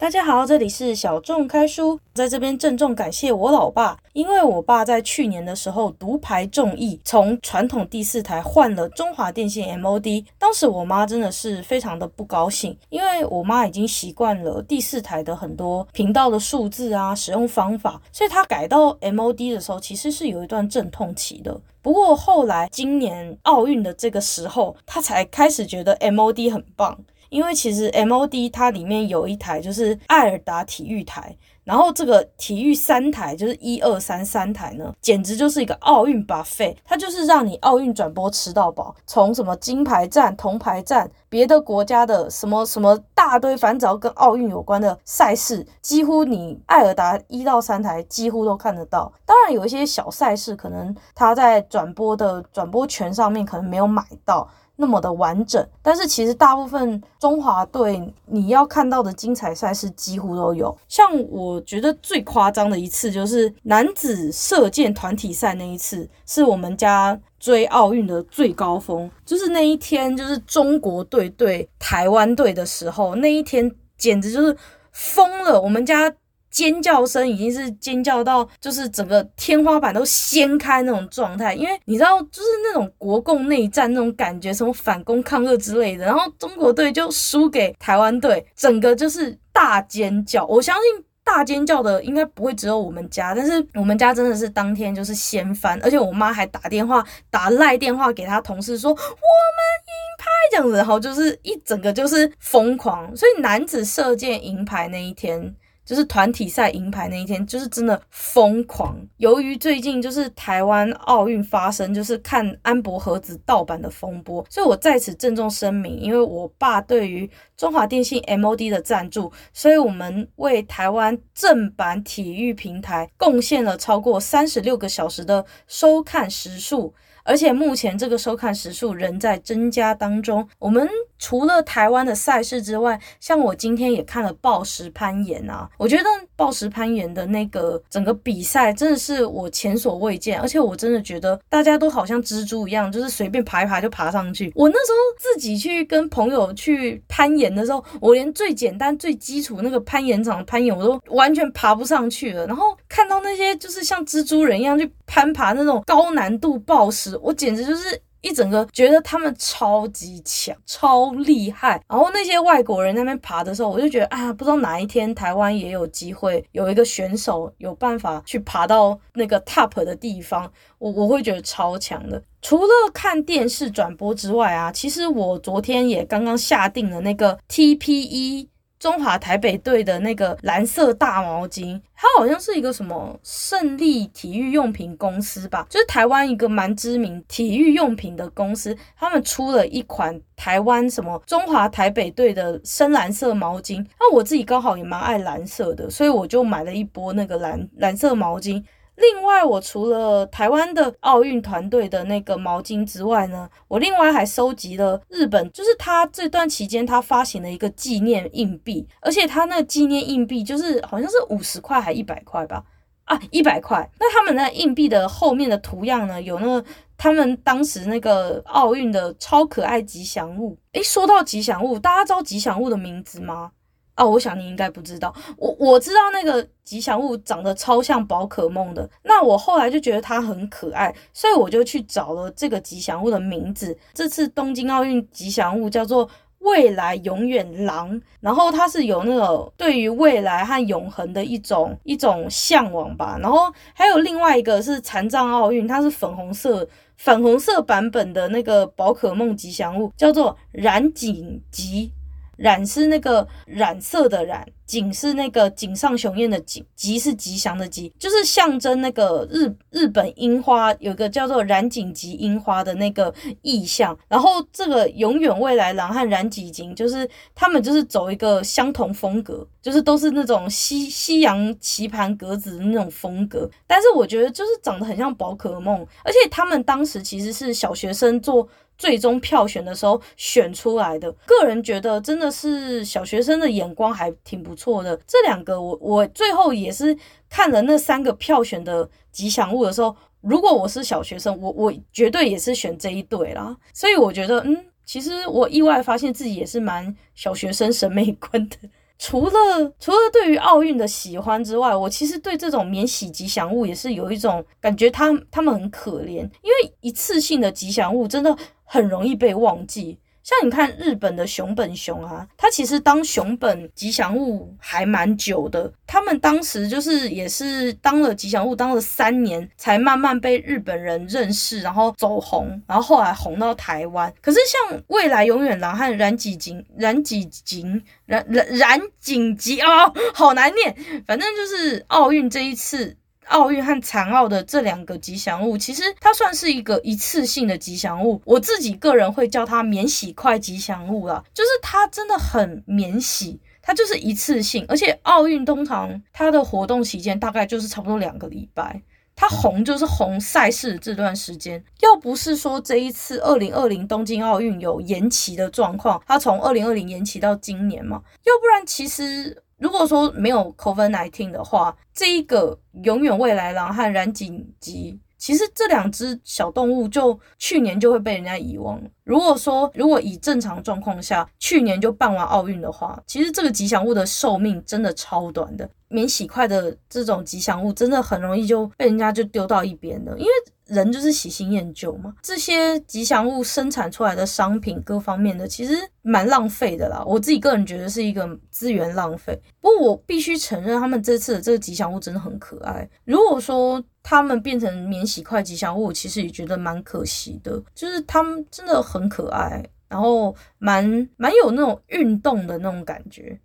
大家好，这里是小众开书，在这边郑重感谢我老爸，因为我爸在去年的时候独排众议，从传统第四台换了中华电信 MOD。当时我妈真的是非常的不高兴，因为我妈已经习惯了第四台的很多频道的数字啊，使用方法，所以她改到 MOD 的时候，其实是有一段阵痛期的。不过后来今年奥运的这个时候，她才开始觉得 MOD 很棒。因为其实 MOD 它里面有一台就是爱尔达体育台，然后这个体育三台就是一二三三台呢，简直就是一个奥运 buffet，它就是让你奥运转播吃到饱，从什么金牌战、铜牌战，别的国家的什么什么大堆，反正只要跟奥运有关的赛事，几乎你爱尔达一到三台几乎都看得到。当然有一些小赛事，可能它在转播的转播权上面可能没有买到。那么的完整，但是其实大部分中华队你要看到的精彩赛事几乎都有。像我觉得最夸张的一次就是男子射箭团体赛那一次，是我们家追奥运的最高峰。就是那一天，就是中国队对台湾队的时候，那一天简直就是疯了。我们家。尖叫声已经是尖叫到，就是整个天花板都掀开那种状态，因为你知道，就是那种国共内战那种感觉，什么反攻抗日之类的，然后中国队就输给台湾队，整个就是大尖叫。我相信大尖叫的应该不会只有我们家，但是我们家真的是当天就是掀翻，而且我妈还打电话打赖电话给她同事说我们银牌这样子，然后就是一整个就是疯狂。所以男子射箭银牌那一天。就是团体赛银牌那一天，就是真的疯狂。由于最近就是台湾奥运发生，就是看安博盒子盗版的风波，所以我在此郑重声明，因为我爸对于中华电信 MOD 的赞助，所以我们为台湾正版体育平台贡献了超过三十六个小时的收看时数。而且目前这个收看时数仍在增加当中。我们除了台湾的赛事之外，像我今天也看了暴石攀岩啊，我觉得暴石攀岩的那个整个比赛真的是我前所未见，而且我真的觉得大家都好像蜘蛛一样，就是随便爬一爬就爬上去。我那时候自己去跟朋友去攀岩的时候，我连最简单、最基础那个攀岩场的攀岩我都完全爬不上去了。然后看到那些就是像蜘蛛人一样去攀爬那种高难度暴石。我简直就是一整个觉得他们超级强、超厉害。然后那些外国人那边爬的时候，我就觉得啊，不知道哪一天台湾也有机会有一个选手有办法去爬到那个 top 的地方，我我会觉得超强的。除了看电视转播之外啊，其实我昨天也刚刚下定了那个 TPE。中华台北队的那个蓝色大毛巾，它好像是一个什么胜利体育用品公司吧，就是台湾一个蛮知名体育用品的公司，他们出了一款台湾什么中华台北队的深蓝色毛巾，那我自己刚好也蛮爱蓝色的，所以我就买了一波那个蓝蓝色毛巾。另外，我除了台湾的奥运团队的那个毛巾之外呢，我另外还收集了日本，就是他这段期间他发行的一个纪念硬币，而且他那纪念硬币就是好像是五十块还一百块吧，啊，一百块。那他们那硬币的后面的图样呢，有那他们当时那个奥运的超可爱吉祥物。诶，说到吉祥物，大家知道吉祥物的名字吗？哦，我想你应该不知道，我我知道那个吉祥物长得超像宝可梦的，那我后来就觉得它很可爱，所以我就去找了这个吉祥物的名字。这次东京奥运吉祥物叫做未来永远狼，然后它是有那个对于未来和永恒的一种一种向往吧。然后还有另外一个是残障奥运，它是粉红色粉红色版本的那个宝可梦吉祥物，叫做染井吉。染是那个染色的染，井是那个井上雄彦的井，吉是吉祥的吉，就是象征那个日日本樱花有个叫做染井吉樱花的那个意象。然后这个永远未来狼和染井吉就是他们就是走一个相同风格，就是都是那种西西洋棋盘格子的那种风格。但是我觉得就是长得很像宝可梦，而且他们当时其实是小学生做。最终票选的时候选出来的，个人觉得真的是小学生的眼光还挺不错的。这两个我我最后也是看了那三个票选的吉祥物的时候，如果我是小学生，我我绝对也是选这一对啦。所以我觉得，嗯，其实我意外发现自己也是蛮小学生审美观的。除了除了对于奥运的喜欢之外，我其实对这种免洗吉祥物也是有一种感觉他，他们很可怜，因为一次性的吉祥物真的很容易被忘记。像你看日本的熊本熊啊，它其实当熊本吉祥物还蛮久的。他们当时就是也是当了吉祥物，当了三年，才慢慢被日本人认识，然后走红，然后后来红到台湾。可是像未来永远郎和染井吉染井吉染染染井吉哦，好难念。反正就是奥运这一次。奥运和残奥的这两个吉祥物，其实它算是一个一次性的吉祥物。我自己个人会叫它免洗筷吉祥物啦，就是它真的很免洗，它就是一次性。而且奥运通常它的活动期间大概就是差不多两个礼拜，它红就是红赛事这段时间。要不是说这一次二零二零东京奥运有延期的状况，它从二零二零延期到今年嘛，要不然其实。如果说没有 COVID-19 的话，这一个永远未来狼和染井吉，其实这两只小动物就去年就会被人家遗忘了。如果说如果以正常状况下，去年就办完奥运的话，其实这个吉祥物的寿命真的超短的。免洗筷的这种吉祥物，真的很容易就被人家就丢到一边了，因为。人就是喜新厌旧嘛，这些吉祥物生产出来的商品各方面的，其实蛮浪费的啦。我自己个人觉得是一个资源浪费。不过我必须承认，他们这次的这个吉祥物真的很可爱。如果说他们变成免洗筷吉祥物，其实也觉得蛮可惜的。就是他们真的很可爱，然后蛮蛮有那种运动的那种感觉。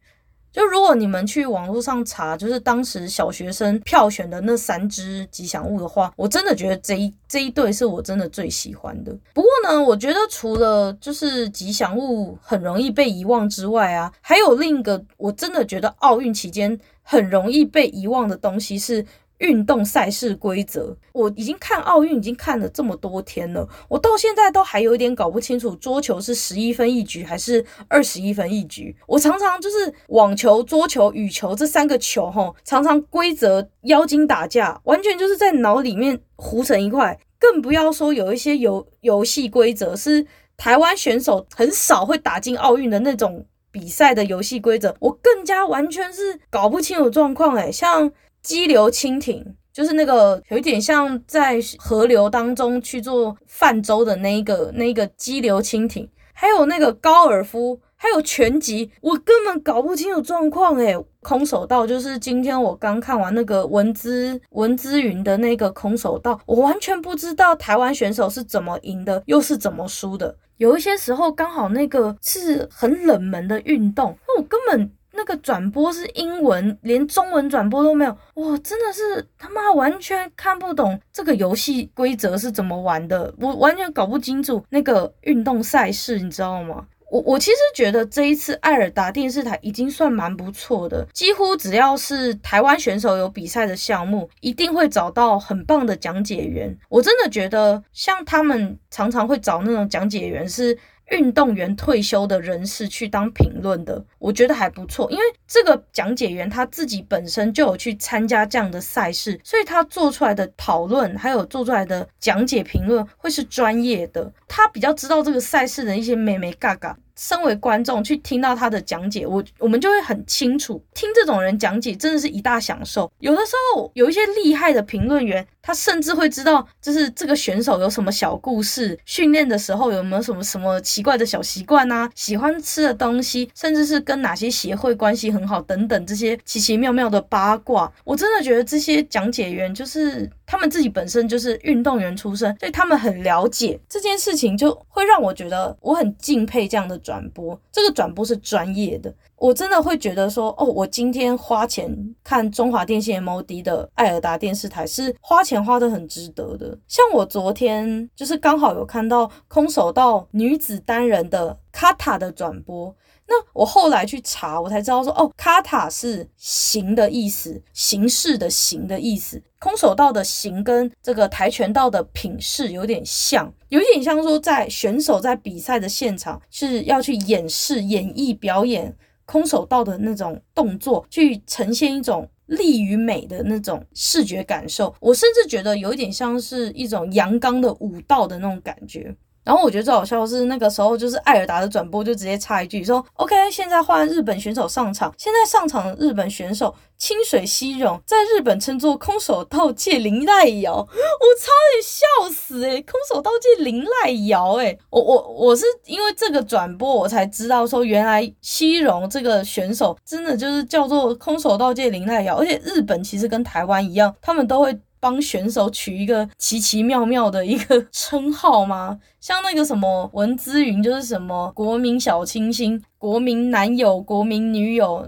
就如果你们去网络上查，就是当时小学生票选的那三只吉祥物的话，我真的觉得这一这一对是我真的最喜欢的。不过呢，我觉得除了就是吉祥物很容易被遗忘之外啊，还有另一个我真的觉得奥运期间很容易被遗忘的东西是。运动赛事规则，我已经看奥运已经看了这么多天了，我到现在都还有一点搞不清楚桌球是十一分一局还是二十一分一局。我常常就是网球、桌球、羽球这三个球，吼，常常规则妖精打架，完全就是在脑里面糊成一块。更不要说有一些游游戏规则是台湾选手很少会打进奥运的那种比赛的游戏规则，我更加完全是搞不清楚状况。诶，像。激流轻艇就是那个有一点像在河流当中去做泛舟的那一个那一个激流轻艇，还有那个高尔夫，还有拳击，我根本搞不清楚状况诶。空手道就是今天我刚看完那个文姿文姿云的那个空手道，我完全不知道台湾选手是怎么赢的，又是怎么输的。有一些时候刚好那个是很冷门的运动，那我根本。那个转播是英文，连中文转播都没有，哇，真的是他妈完全看不懂这个游戏规则是怎么玩的，我完全搞不清楚那个运动赛事，你知道吗？我我其实觉得这一次爱尔达电视台已经算蛮不错的，几乎只要是台湾选手有比赛的项目，一定会找到很棒的讲解员。我真的觉得像他们常常会找那种讲解员是。运动员退休的人士去当评论的，我觉得还不错，因为这个讲解员他自己本身就有去参加这样的赛事，所以他做出来的讨论还有做出来的讲解评论会是专业的，他比较知道这个赛事的一些眉眉嘎嘎。身为观众去听到他的讲解，我我们就会很清楚，听这种人讲解真的是一大享受。有的时候有一些厉害的评论员，他甚至会知道，就是这个选手有什么小故事，训练的时候有没有什么什么奇怪的小习惯啊，喜欢吃的东西，甚至是跟哪些协会关系很好等等这些奇奇妙妙的八卦。我真的觉得这些讲解员就是。他们自己本身就是运动员出身，所以他们很了解这件事情，就会让我觉得我很敬佩这样的转播。这个转播是专业的，我真的会觉得说，哦，我今天花钱看中华电信 MOD 的艾尔达电视台是花钱花得很值得的。像我昨天就是刚好有看到空手道女子单人的卡塔的转播。那我后来去查，我才知道说，哦，卡塔是形的意思，形式的形的意思。空手道的形跟这个跆拳道的品势有点像，有点像说在选手在比赛的现场是要去演示、演绎、表演空手道的那种动作，去呈现一种力与美的那种视觉感受。我甚至觉得有一点像是一种阳刚的武道的那种感觉。然后我觉得最好笑的是那个时候就是艾尔达的转播就直接插一句说：“OK，现在换日本选手上场，现在上场的日本选手。”清水希容在日本称作空手道界林濑遥，我差点笑死诶、空手道界林濑遥诶，我我我是因为这个转播我才知道说原来希容这个选手真的就是叫做空手道界林濑遥，而且日本其实跟台湾一样，他们都会帮选手取一个奇奇妙妙的一个称号吗？像那个什么文姿云就是什么国民小清新、国民男友、国民女友。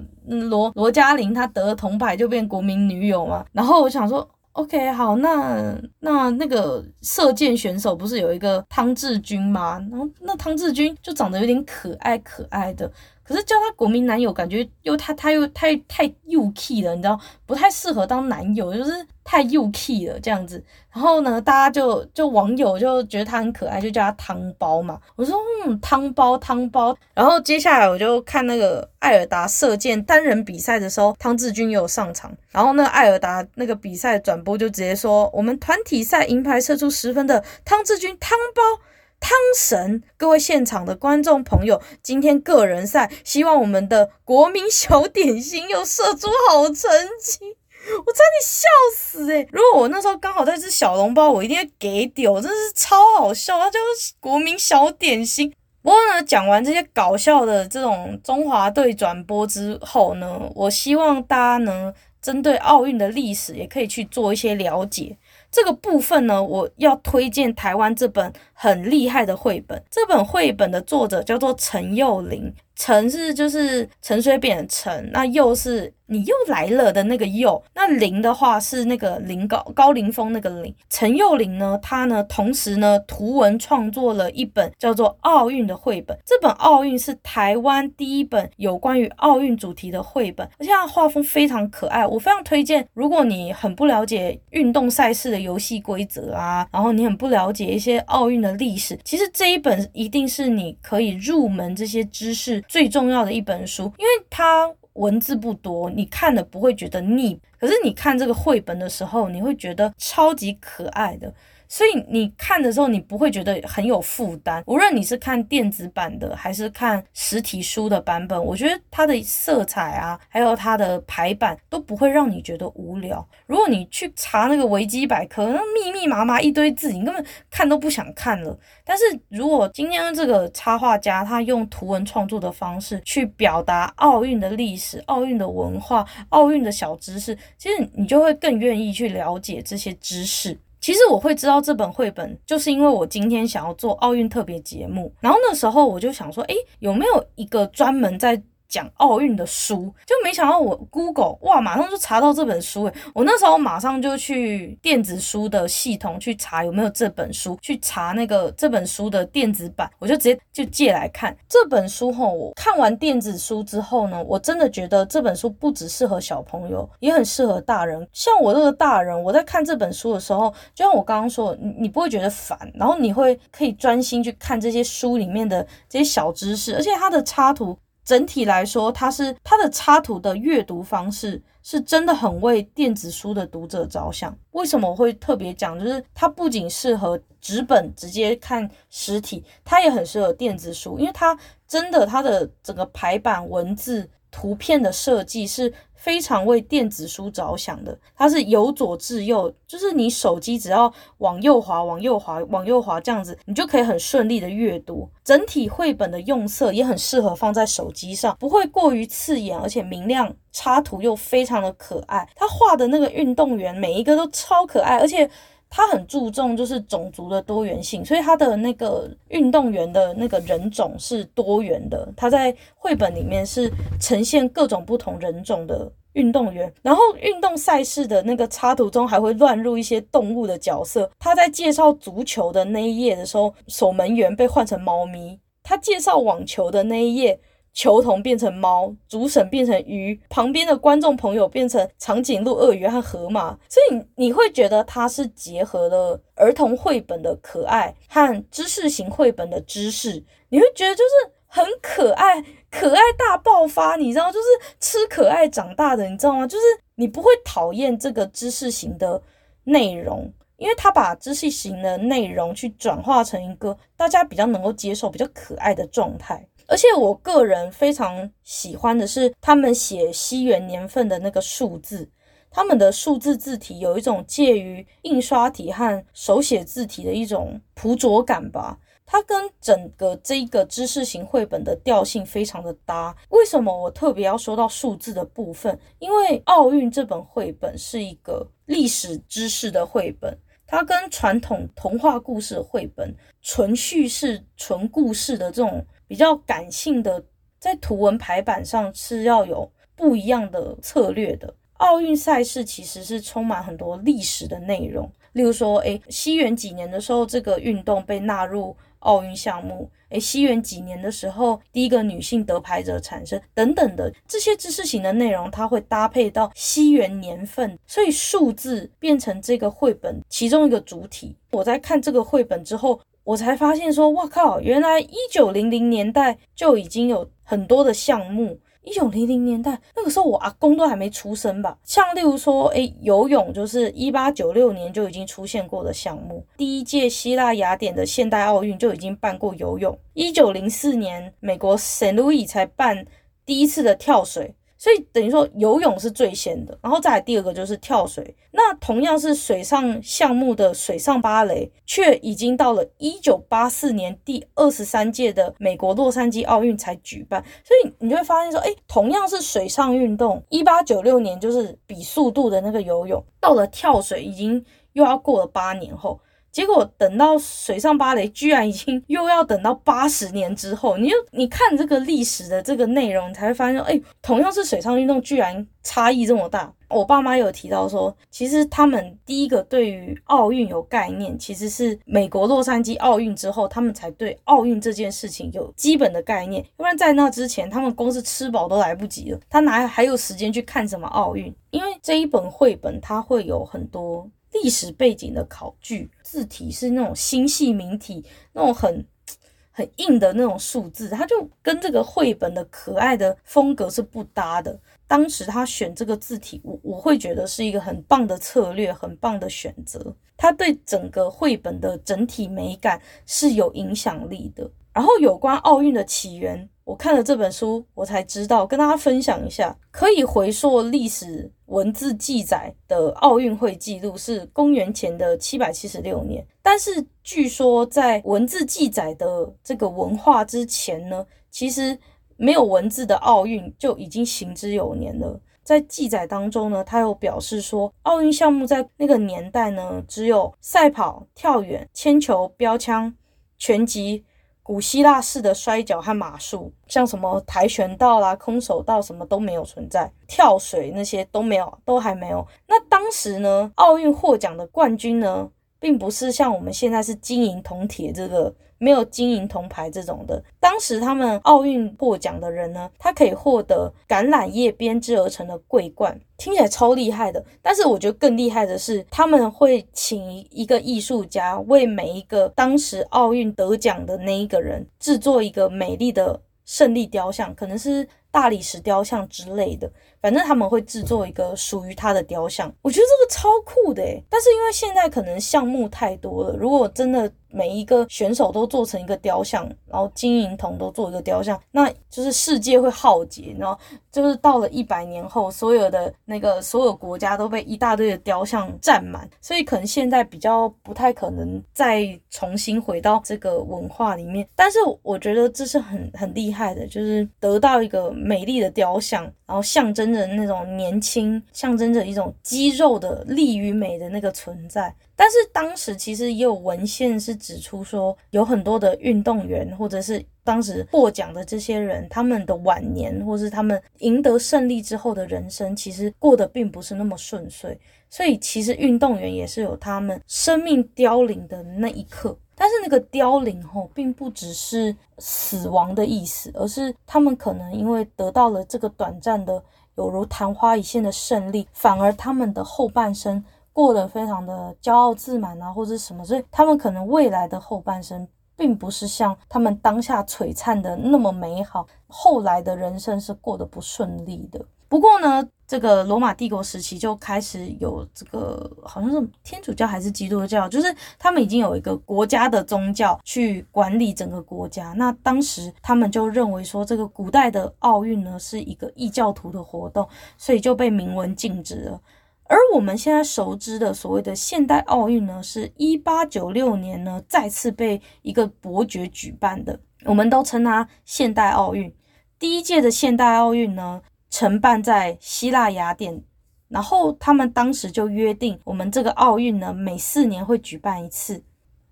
罗罗嘉玲她得了铜牌就变国民女友嘛，然后我想说，OK 好，那那那个射箭选手不是有一个汤志军吗？然后那汤志军就长得有点可爱可爱的。可是叫他国民男友，感觉又他他又太太幼气了，你知道，不太适合当男友，就是太幼气了这样子。然后呢，大家就就网友就觉得他很可爱，就叫他汤包嘛。我说嗯，汤包汤包。然后接下来我就看那个艾尔达射箭单人比赛的时候，汤志军也有上场。然后那个艾尔达那个比赛转播就直接说，我们团体赛银牌射出十分的汤志军汤包。汤神，各位现场的观众朋友，今天个人赛，希望我们的国民小点心又射出好成绩，我差点笑死诶、如果我那时候刚好在吃小笼包，我一定会给丢，真的是超好笑。它就是国民小点心。不过呢，讲完这些搞笑的这种中华队转播之后呢，我希望大家能，针对奥运的历史也可以去做一些了解。这个部分呢，我要推荐台湾这本很厉害的绘本。这本绘本的作者叫做陈又凌。陈是就是陈水扁的陈，那又是你又来了的那个又，那林的话是那个林高高凌风那个林。陈又凌呢，他呢同时呢图文创作了一本叫做奥运的绘本。这本奥运是台湾第一本有关于奥运主题的绘本，而且它画风非常可爱，我非常推荐。如果你很不了解运动赛事的游戏规则啊，然后你很不了解一些奥运的历史，其实这一本一定是你可以入门这些知识。最重要的一本书，因为它文字不多，你看的不会觉得腻。可是你看这个绘本的时候，你会觉得超级可爱的。所以你看的时候，你不会觉得很有负担。无论你是看电子版的，还是看实体书的版本，我觉得它的色彩啊，还有它的排版都不会让你觉得无聊。如果你去查那个维基百科，那密密麻麻一堆字，你根本看都不想看了。但是如果今天这个插画家他用图文创作的方式去表达奥运的历史、奥运的文化、奥运的小知识，其实你就会更愿意去了解这些知识。其实我会知道这本绘本，就是因为我今天想要做奥运特别节目，然后那时候我就想说，诶，有没有一个专门在讲奥运的书，就没想到我 Google 哇，马上就查到这本书诶，我那时候马上就去电子书的系统去查有没有这本书，去查那个这本书的电子版，我就直接就借来看这本书后，我看完电子书之后呢，我真的觉得这本书不只适合小朋友，也很适合大人。像我这个大人，我在看这本书的时候，就像我刚刚说，你你不会觉得烦，然后你会可以专心去看这些书里面的这些小知识，而且它的插图。整体来说，它是它的插图的阅读方式是真的很为电子书的读者着想。为什么我会特别讲？就是它不仅适合纸本直接看实体，它也很适合电子书，因为它真的它的整个排版、文字、图片的设计是。非常为电子书着想的，它是由左至右，就是你手机只要往右滑、往右滑、往右滑这样子，你就可以很顺利的阅读。整体绘本的用色也很适合放在手机上，不会过于刺眼，而且明亮，插图又非常的可爱。他画的那个运动员每一个都超可爱，而且。他很注重就是种族的多元性，所以他的那个运动员的那个人种是多元的。他在绘本里面是呈现各种不同人种的运动员，然后运动赛事的那个插图中还会乱入一些动物的角色。他在介绍足球的那一页的时候，守门员被换成猫咪；他介绍网球的那一页。球童变成猫，主审变成鱼，旁边的观众朋友变成长颈鹿、鳄鱼和河马，所以你会觉得它是结合了儿童绘本的可爱和知识型绘本的知识，你会觉得就是很可爱，可爱大爆发，你知道，就是吃可爱长大的，你知道吗？就是你不会讨厌这个知识型的内容。因为他把知识型的内容去转化成一个大家比较能够接受、比较可爱的状态。而且我个人非常喜欢的是他们写西元年份的那个数字，他们的数字字体有一种介于印刷体和手写字体的一种朴拙感吧。它跟整个这一个知识型绘本的调性非常的搭。为什么我特别要说到数字的部分？因为奥运这本绘本是一个历史知识的绘本，它跟传统童话故事绘本、纯叙事、纯故事的这种比较感性的，在图文排版上是要有不一样的策略的。奥运赛事其实是充满很多历史的内容，例如说，诶，西元几年的时候，这个运动被纳入。奥运项目，诶，西元几年的时候，第一个女性得牌者产生，等等的这些知识型的内容，它会搭配到西元年份，所以数字变成这个绘本其中一个主体。我在看这个绘本之后，我才发现说，哇靠，原来一九零零年代就已经有很多的项目。一九零零年代那个时候，我阿公都还没出生吧。像例如说，诶，游泳就是一八九六年就已经出现过的项目。第一届希腊雅典的现代奥运就已经办过游泳。一九零四年，美国圣路易才办第一次的跳水。所以等于说游泳是最先的，然后再来第二个就是跳水。那同样是水上项目的水上芭蕾，却已经到了一九八四年第二十三届的美国洛杉矶奥运才举办。所以你就会发现说，哎，同样是水上运动，一八九六年就是比速度的那个游泳，到了跳水已经又要过了八年后。结果等到水上芭蕾，居然已经又要等到八十年之后。你就你看这个历史的这个内容，你才会发现，哎，同样是水上运动，居然差异这么大。我爸妈有提到说，其实他们第一个对于奥运有概念，其实是美国洛杉矶奥运之后，他们才对奥运这件事情有基本的概念。不然在那之前，他们光是吃饱都来不及了，他哪还有时间去看什么奥运？因为这一本绘本，它会有很多。历史背景的考据，字体是那种新细明体，那种很 很硬的那种数字，它就跟这个绘本的可爱的风格是不搭的。当时他选这个字体，我我会觉得是一个很棒的策略，很棒的选择。它对整个绘本的整体美感是有影响力的。然后有关奥运的起源。我看了这本书，我才知道，跟大家分享一下。可以回溯历史文字记载的奥运会记录是公元前的七百七十六年，但是据说在文字记载的这个文化之前呢，其实没有文字的奥运就已经行之有年了。在记载当中呢，他有表示说，奥运项目在那个年代呢，只有赛跑、跳远、铅球、标枪、拳击。古希腊式的摔跤和马术，像什么跆拳道啦、空手道什么都没有存在，跳水那些都没有，都还没有。那当时呢，奥运获奖的冠军呢，并不是像我们现在是金银铜铁这个。没有金银铜牌这种的，当时他们奥运获奖的人呢，他可以获得橄榄叶编织而成的桂冠，听起来超厉害的。但是我觉得更厉害的是，他们会请一个艺术家为每一个当时奥运得奖的那一个人制作一个美丽的胜利雕像，可能是大理石雕像之类的。反正他们会制作一个属于他的雕像，我觉得这个超酷的诶。但是因为现在可能项目太多了，如果真的。每一个选手都做成一个雕像，然后金银铜都做一个雕像，那就是世界会浩劫，然后就是到了一百年后，所有的那个所有国家都被一大堆的雕像占满，所以可能现在比较不太可能再重新回到这个文化里面。但是我觉得这是很很厉害的，就是得到一个美丽的雕像，然后象征着那种年轻，象征着一种肌肉的力与美的那个存在。但是当时其实也有文献是指出说，有很多的运动员或者是当时获奖的这些人，他们的晚年或是他们赢得胜利之后的人生，其实过得并不是那么顺遂。所以其实运动员也是有他们生命凋零的那一刻。但是那个凋零后，并不只是死亡的意思，而是他们可能因为得到了这个短暂的有如昙花一现的胜利，反而他们的后半生。过得非常的骄傲自满啊，或者什么，所以他们可能未来的后半生，并不是像他们当下璀璨的那么美好，后来的人生是过得不顺利的。不过呢，这个罗马帝国时期就开始有这个，好像是天主教还是基督教，就是他们已经有一个国家的宗教去管理整个国家。那当时他们就认为说，这个古代的奥运呢是一个异教徒的活动，所以就被明文禁止了。而我们现在熟知的所谓的现代奥运呢，是一八九六年呢再次被一个伯爵举办的，我们都称它现代奥运。第一届的现代奥运呢，承办在希腊雅典，然后他们当时就约定，我们这个奥运呢，每四年会举办一次。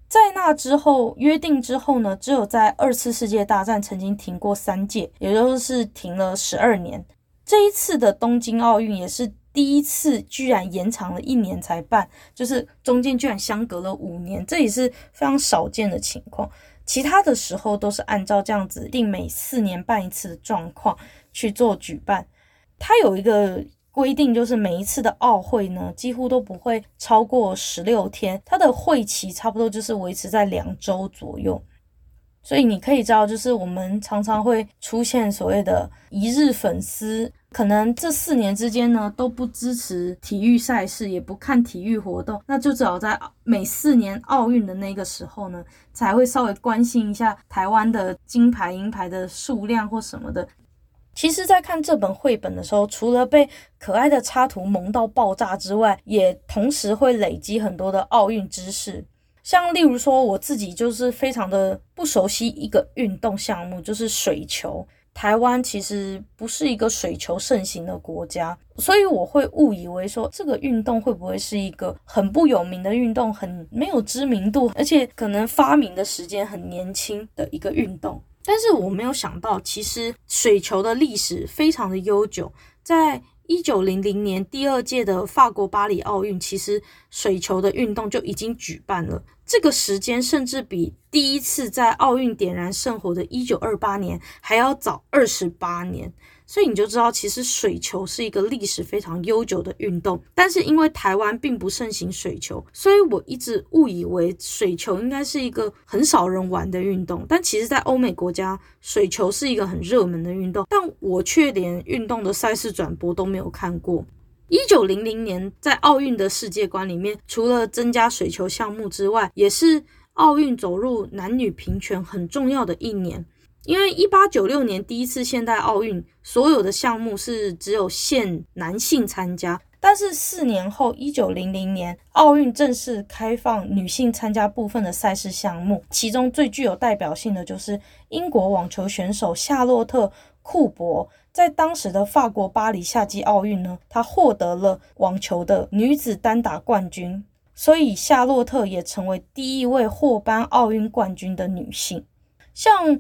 在那之后，约定之后呢，只有在二次世界大战曾经停过三届，也就是停了十二年。这一次的东京奥运也是第一次，居然延长了一年才办，就是中间居然相隔了五年，这也是非常少见的情况。其他的时候都是按照这样子定每四年办一次的状况去做举办。它有一个规定，就是每一次的奥会呢，几乎都不会超过十六天，它的会期差不多就是维持在两周左右。所以你可以知道，就是我们常常会出现所谓的一日粉丝，可能这四年之间呢都不支持体育赛事，也不看体育活动，那就只好在每四年奥运的那个时候呢，才会稍微关心一下台湾的金牌、银牌的数量或什么的。其实，在看这本绘本的时候，除了被可爱的插图萌到爆炸之外，也同时会累积很多的奥运知识。像例如说，我自己就是非常的不熟悉一个运动项目，就是水球。台湾其实不是一个水球盛行的国家，所以我会误以为说这个运动会不会是一个很不有名的运动，很没有知名度，而且可能发明的时间很年轻的一个运动。但是我没有想到，其实水球的历史非常的悠久，在。一九零零年第二届的法国巴黎奥运，其实水球的运动就已经举办了。这个时间甚至比第一次在奥运点燃圣火的一九二八年还要早二十八年。所以你就知道，其实水球是一个历史非常悠久的运动。但是因为台湾并不盛行水球，所以我一直误以为水球应该是一个很少人玩的运动。但其实，在欧美国家，水球是一个很热门的运动。但我却连运动的赛事转播都没有看过。一九零零年，在奥运的世界观里面，除了增加水球项目之外，也是奥运走入男女平权很重要的一年。因为一八九六年第一次现代奥运，所有的项目是只有限男性参加，但是四年后，一九零零年奥运正式开放女性参加部分的赛事项目，其中最具有代表性的就是英国网球选手夏洛特·库珀，在当时的法国巴黎夏季奥运呢，她获得了网球的女子单打冠军，所以夏洛特也成为第一位获颁奥运冠军的女性，像。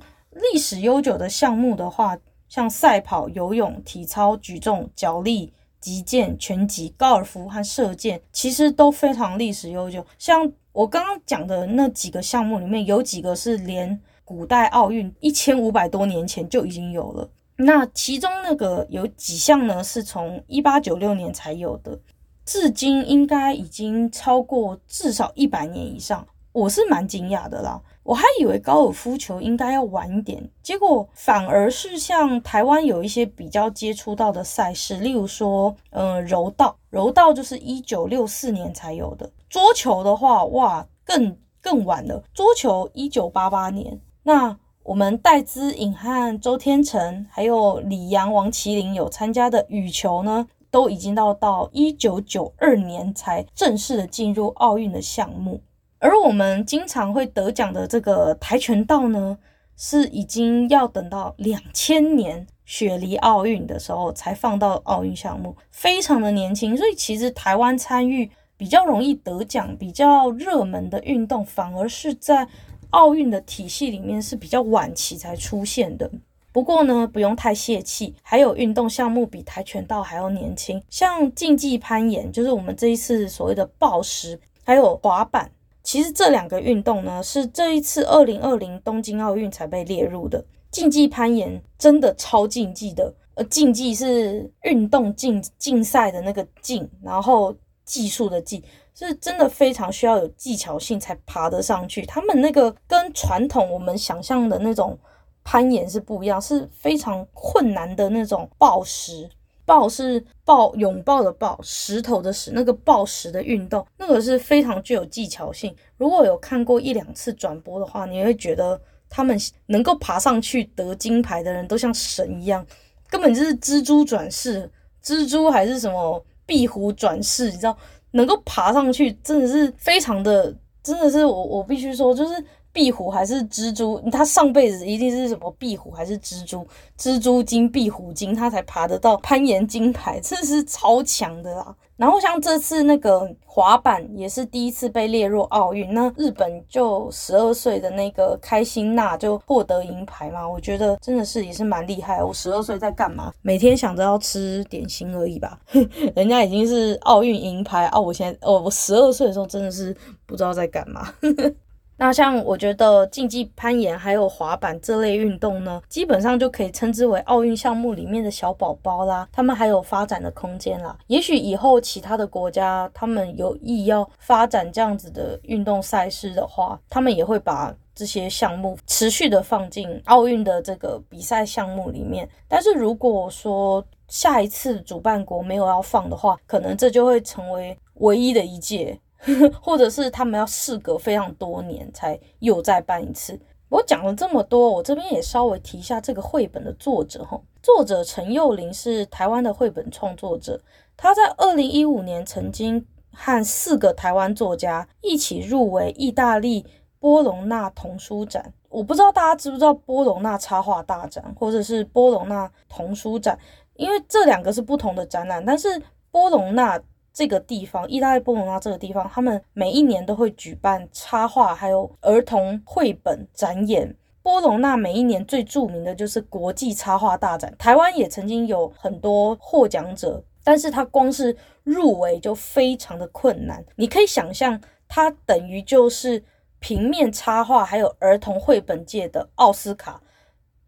历史悠久的项目的话，像赛跑、游泳、体操、举重、脚力、击剑、拳击、高尔夫和射箭，其实都非常历史悠久。像我刚刚讲的那几个项目里面，有几个是连古代奥运一千五百多年前就已经有了。那其中那个有几项呢，是从一八九六年才有的，至今应该已经超过至少一百年以上。我是蛮惊讶的啦。我还以为高尔夫球应该要晚一点，结果反而是像台湾有一些比较接触到的赛事，例如说，嗯，柔道，柔道就是一九六四年才有的。桌球的话，哇，更更晚了，桌球一九八八年。那我们戴资颖和周天成，还有李阳、王麒麟有参加的羽球呢，都已经到到一九九二年才正式的进入奥运的项目。而我们经常会得奖的这个跆拳道呢，是已经要等到两千年雪梨奥运的时候才放到奥运项目，非常的年轻。所以其实台湾参与比较容易得奖、比较热门的运动，反而是在奥运的体系里面是比较晚期才出现的。不过呢，不用太泄气，还有运动项目比跆拳道还要年轻，像竞技攀岩，就是我们这一次所谓的暴食，还有滑板。其实这两个运动呢，是这一次二零二零东京奥运才被列入的。竞技攀岩真的超竞技的，呃，竞技是运动竞竞赛的那个竞，然后技术的技，是真的非常需要有技巧性才爬得上去。他们那个跟传统我们想象的那种攀岩是不一样，是非常困难的那种抱石。抱是抱拥抱的抱，石头的石，那个抱石的运动，那个是非常具有技巧性。如果有看过一两次转播的话，你会觉得他们能够爬上去得金牌的人都像神一样，根本就是蜘蛛转世，蜘蛛还是什么壁虎转世，你知道，能够爬上去真的是非常的，真的是我我必须说就是。壁虎还是蜘蛛？他上辈子一定是什么壁虎还是蜘蛛？蜘蛛精、壁虎精，他才爬得到攀岩金牌，这是超强的啦。然后像这次那个滑板也是第一次被列入奥运，那日本就十二岁的那个开心那就获得银牌嘛，我觉得真的是也是蛮厉害。我十二岁在干嘛？每天想着要吃点心而已吧。人家已经是奥运银牌哦，我现在哦，我十二岁的时候真的是不知道在干嘛。那像我觉得竞技攀岩还有滑板这类运动呢，基本上就可以称之为奥运项目里面的小宝宝啦。他们还有发展的空间啦。也许以后其他的国家他们有意要发展这样子的运动赛事的话，他们也会把这些项目持续的放进奥运的这个比赛项目里面。但是如果说下一次主办国没有要放的话，可能这就会成为唯一的一届。或者是他们要事隔非常多年才又再办一次。我讲了这么多，我这边也稍微提一下这个绘本的作者哈。作者陈幼玲是台湾的绘本创作者，他在二零一五年曾经和四个台湾作家一起入围意大利波隆纳童书展。我不知道大家知不知道波隆纳插画大展或者是波隆纳童书展，因为这两个是不同的展览，但是波隆纳。这个地方，意大利波隆纳这个地方，他们每一年都会举办插画还有儿童绘本展演。波隆纳每一年最著名的就是国际插画大展，台湾也曾经有很多获奖者，但是他光是入围就非常的困难。你可以想象，它等于就是平面插画还有儿童绘本界的奥斯卡，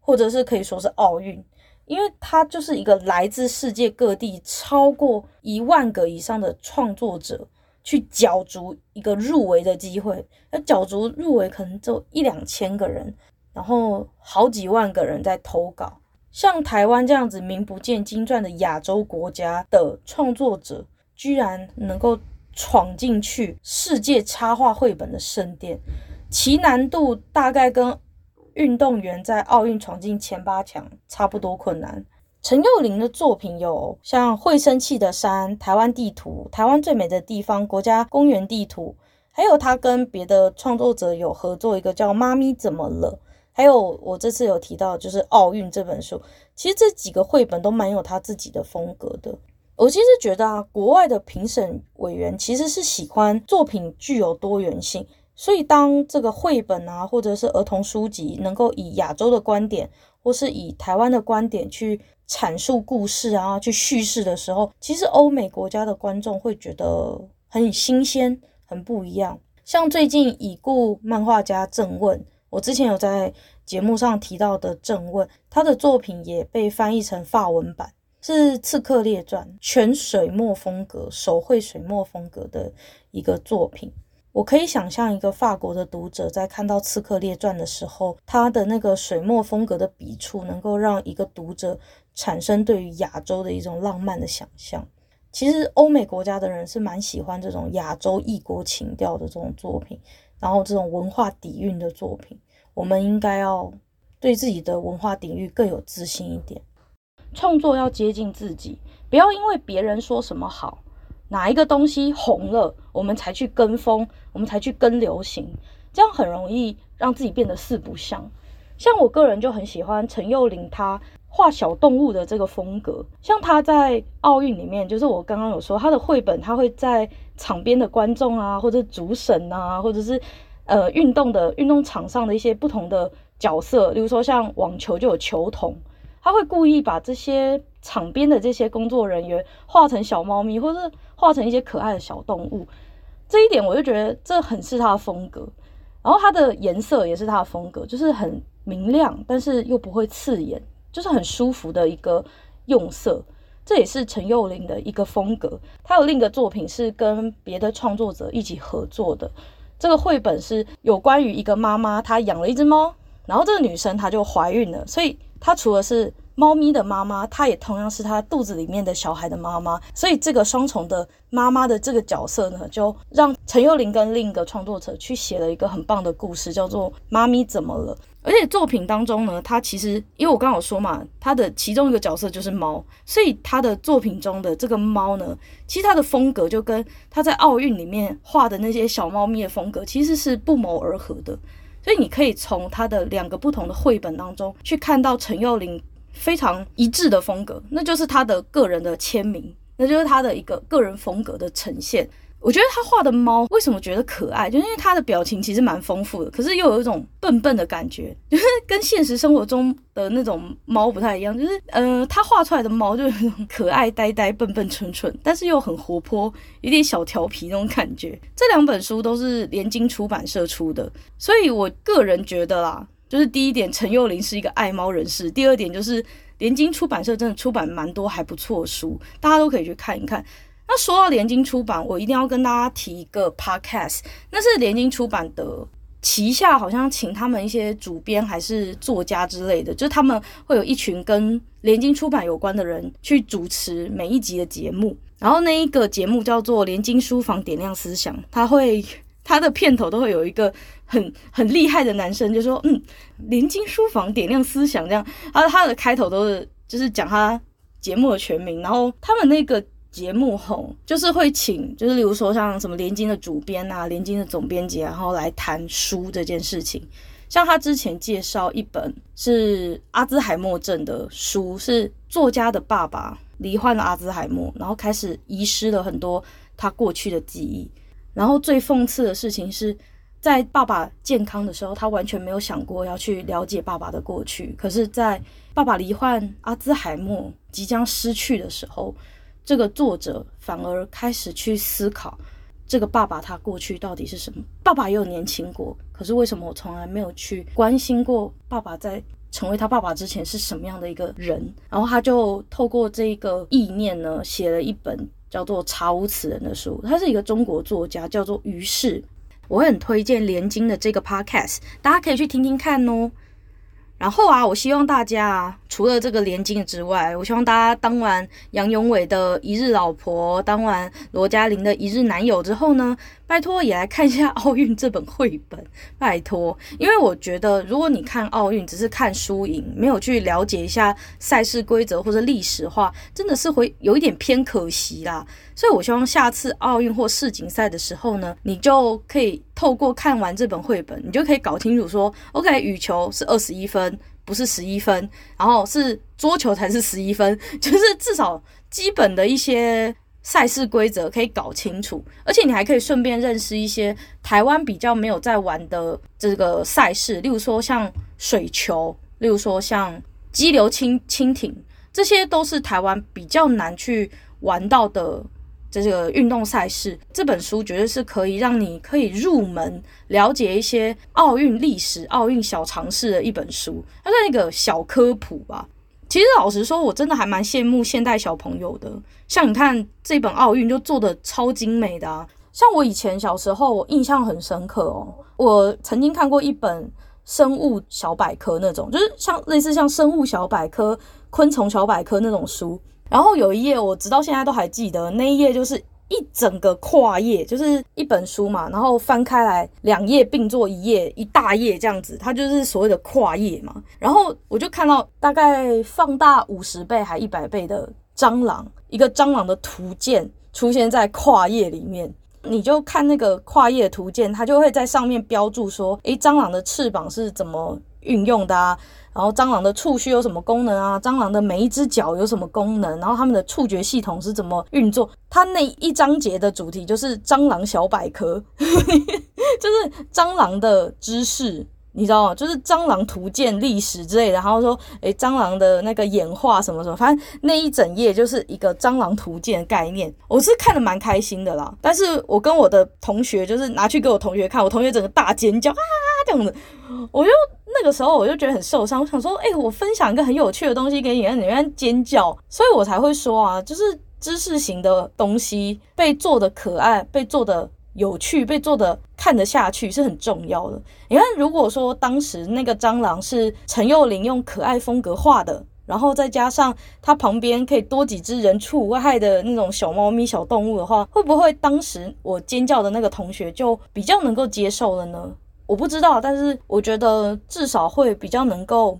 或者是可以说是奥运。因为它就是一个来自世界各地超过一万个以上的创作者去角逐一个入围的机会，那角逐入围可能就一两千个人，然后好几万个人在投稿。像台湾这样子名不见经传的亚洲国家的创作者，居然能够闯进去世界插画绘本的圣殿，其难度大概跟。运动员在奥运闯进前八强差不多困难。陈又凌的作品有像《会生气的山》、《台湾地图》、《台湾最美的地方》、国家公园地图，还有他跟别的创作者有合作一个叫《妈咪怎么了》，还有我这次有提到就是奥运这本书。其实这几个绘本都蛮有他自己的风格的。我其实觉得啊，国外的评审委员其实是喜欢作品具有多元性。所以，当这个绘本啊，或者是儿童书籍，能够以亚洲的观点，或是以台湾的观点去阐述故事啊，去叙事的时候，其实欧美国家的观众会觉得很新鲜、很不一样。像最近已故漫画家郑问，我之前有在节目上提到的郑问，他的作品也被翻译成法文版，是《刺客列传》，全水墨风格、手绘水墨风格的一个作品。我可以想象一个法国的读者在看到《刺客列传》的时候，他的那个水墨风格的笔触，能够让一个读者产生对于亚洲的一种浪漫的想象。其实欧美国家的人是蛮喜欢这种亚洲异国情调的这种作品，然后这种文化底蕴的作品。我们应该要对自己的文化底蕴更有自信一点，创作要接近自己，不要因为别人说什么好。哪一个东西红了，我们才去跟风，我们才去跟流行，这样很容易让自己变得四不像。像我个人就很喜欢陈又凌他画小动物的这个风格，像他在奥运里面，就是我刚刚有说他的绘本，他会在场边的观众啊，或者主审啊，或者是呃运动的运动场上的一些不同的角色，例如说像网球就有球童，他会故意把这些。场边的这些工作人员画成小猫咪，或者是画成一些可爱的小动物，这一点我就觉得这很是他的风格。然后它的颜色也是他的风格，就是很明亮，但是又不会刺眼，就是很舒服的一个用色。这也是陈又凌的一个风格。他有另一个作品是跟别的创作者一起合作的，这个绘本是有关于一个妈妈，她养了一只猫，然后这个女生她就怀孕了，所以她除了是猫咪的妈妈，她也同样是她肚子里面的小孩的妈妈，所以这个双重的妈妈的这个角色呢，就让陈幼龄跟另一个创作者去写了一个很棒的故事，叫做《妈咪怎么了》。而且作品当中呢，他其实因为我刚刚有说嘛，他的其中一个角色就是猫，所以他的作品中的这个猫呢，其实他的风格就跟他在奥运里面画的那些小猫咪的风格其实是不谋而合的。所以你可以从他的两个不同的绘本当中去看到陈幼玲非常一致的风格，那就是他的个人的签名，那就是他的一个个人风格的呈现。我觉得他画的猫为什么觉得可爱，就是因为他的表情其实蛮丰富的，可是又有一种笨笨的感觉，就是跟现实生活中的那种猫不太一样。就是呃，他画出来的猫就是那种可爱、呆呆、笨笨、蠢蠢，但是又很活泼，有点小调皮那种感觉。这两本书都是联经出版社出的，所以我个人觉得啦，就是第一点，陈幼龄是一个爱猫人士；第二点就是联经出版社真的出版蛮多还不错的书，大家都可以去看一看。那说到联经出版，我一定要跟大家提一个 podcast，那是联经出版的旗下，好像请他们一些主编还是作家之类的，就是他们会有一群跟联经出版有关的人去主持每一集的节目。然后那一个节目叫做《联经书房点亮思想》，他会他的片头都会有一个很很厉害的男生，就说：“嗯，联经书房点亮思想。”这样，他他的开头都是就是讲他节目的全名，然后他们那个。节目后就是会请，就是例如说像什么联经的主编啊、联经的总编辑，然后来谈书这件事情。像他之前介绍一本是阿兹海默症的书，是作家的爸爸罹患了阿兹海默，然后开始遗失了很多他过去的记忆。然后最讽刺的事情是在爸爸健康的时候，他完全没有想过要去了解爸爸的过去。可是，在爸爸罹患阿兹海默即将失去的时候，这个作者反而开始去思考，这个爸爸他过去到底是什么？爸爸也有年轻过，可是为什么我从来没有去关心过爸爸在成为他爸爸之前是什么样的一个人？然后他就透过这个意念呢，写了一本叫做《查无此人》的书。他是一个中国作家，叫做于适。我很推荐连经的这个 podcast，大家可以去听听看哦。然后啊，我希望大家啊，除了这个连襟之外，我希望大家当完杨永伟的一日老婆，当完罗嘉玲的一日男友之后呢，拜托也来看一下奥运这本绘本，拜托，因为我觉得如果你看奥运只是看输赢，没有去了解一下赛事规则或者历史的话，真的是会有一点偏可惜啦。所以，我希望下次奥运或世锦赛的时候呢，你就可以透过看完这本绘本，你就可以搞清楚说，OK，羽球是二十一分，不是十一分，然后是桌球才是十一分，就是至少基本的一些赛事规则可以搞清楚，而且你还可以顺便认识一些台湾比较没有在玩的这个赛事，例如说像水球，例如说像激流轻轻艇，这些都是台湾比较难去玩到的。这个运动赛事，这本书绝对是可以让你可以入门了解一些奥运历史、奥运小常识的一本书，它是一个小科普吧。其实老实说，我真的还蛮羡慕现代小朋友的。像你看这本奥运就做的超精美的啊，像我以前小时候，我印象很深刻哦。我曾经看过一本生物小百科那种，就是像类似像生物小百科、昆虫小百科那种书。然后有一页我直到现在都还记得，那一页就是一整个跨页，就是一本书嘛，然后翻开来两页并作一页，一大页这样子，它就是所谓的跨页嘛。然后我就看到大概放大五十倍还一百倍的蟑螂，一个蟑螂的图鉴出现在跨页里面，你就看那个跨页图鉴，它就会在上面标注说，诶，蟑螂的翅膀是怎么运用的啊？然后蟑螂的触须有什么功能啊？蟑螂的每一只脚有什么功能？然后它们的触觉系统是怎么运作？它那一章节的主题就是蟑螂小百科，就是蟑螂的知识，你知道吗？就是蟑螂图鉴历史之类的。然后说，诶，蟑螂的那个演化什么什么，反正那一整页就是一个蟑螂图鉴的概念。我是看得蛮开心的啦。但是我跟我的同学就是拿去给我同学看，我同学整个大尖叫啊这样子，我就。那个时候我就觉得很受伤，我想说，哎、欸，我分享一个很有趣的东西给你，让你们尖叫，所以我才会说啊，就是知识型的东西被做的可爱，被做的有趣，被做的看得下去是很重要的。你看，如果说当时那个蟑螂是陈幼龄用可爱风格画的，然后再加上它旁边可以多几只人畜无害的那种小猫咪、小动物的话，会不会当时我尖叫的那个同学就比较能够接受了呢？我不知道，但是我觉得至少会比较能够，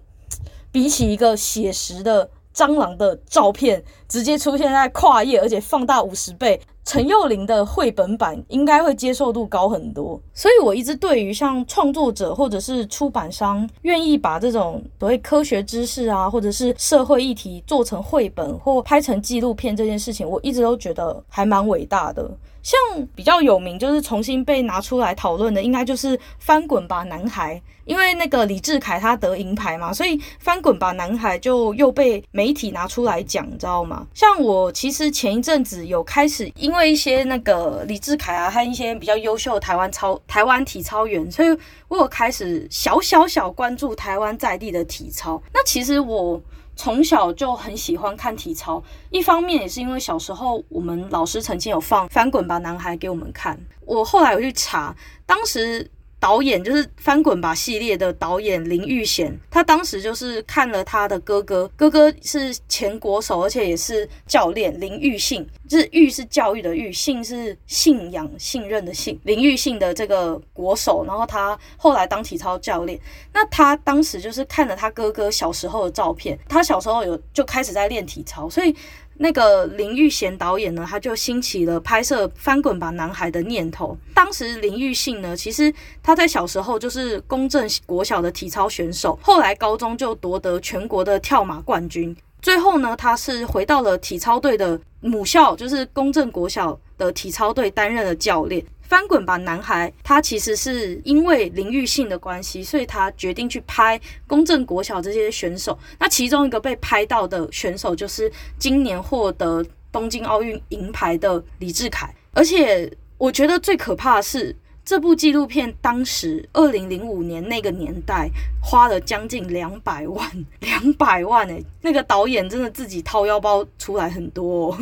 比起一个写实的。蟑螂的照片直接出现在跨页，而且放大五十倍，陈幼霖的绘本版应该会接受度高很多。所以我一直对于像创作者或者是出版商愿意把这种所谓科学知识啊，或者是社会议题做成绘本或拍成纪录片这件事情，我一直都觉得还蛮伟大的。像比较有名，就是重新被拿出来讨论的，应该就是《翻滚吧，男孩》。因为那个李智凯他得银牌嘛，所以《翻滚吧，男孩》就又被媒体拿出来讲，你知道吗？像我其实前一阵子有开始，因为一些那个李智凯啊，和一些比较优秀的台湾超台湾体操员，所以我有开始小小小关注台湾在地的体操。那其实我。从小就很喜欢看体操，一方面也是因为小时候我们老师曾经有放《翻滚吧，男孩》给我们看，我后来有去查，当时。导演就是《翻滚吧》系列的导演林玉贤，他当时就是看了他的哥哥，哥哥是前国手，而且也是教练林玉信，就是玉是教育的玉，信是信仰、信任的信，林玉信的这个国手，然后他后来当体操教练。那他当时就是看了他哥哥小时候的照片，他小时候有就开始在练体操，所以。那个林玉贤导演呢，他就兴起了拍摄《翻滚吧，男孩》的念头。当时林玉信呢，其实他在小时候就是公正国小的体操选手，后来高中就夺得全国的跳马冠军。最后呢，他是回到了体操队的母校，就是公正国小的体操队担任了教练。翻滚吧，男孩！他其实是因为灵欲性的关系，所以他决定去拍公正国小这些选手。那其中一个被拍到的选手，就是今年获得东京奥运银牌的李志凯。而且，我觉得最可怕的是。这部纪录片当时二零零五年那个年代花了将近两百万，两百万诶，那个导演真的自己掏腰包出来很多哦。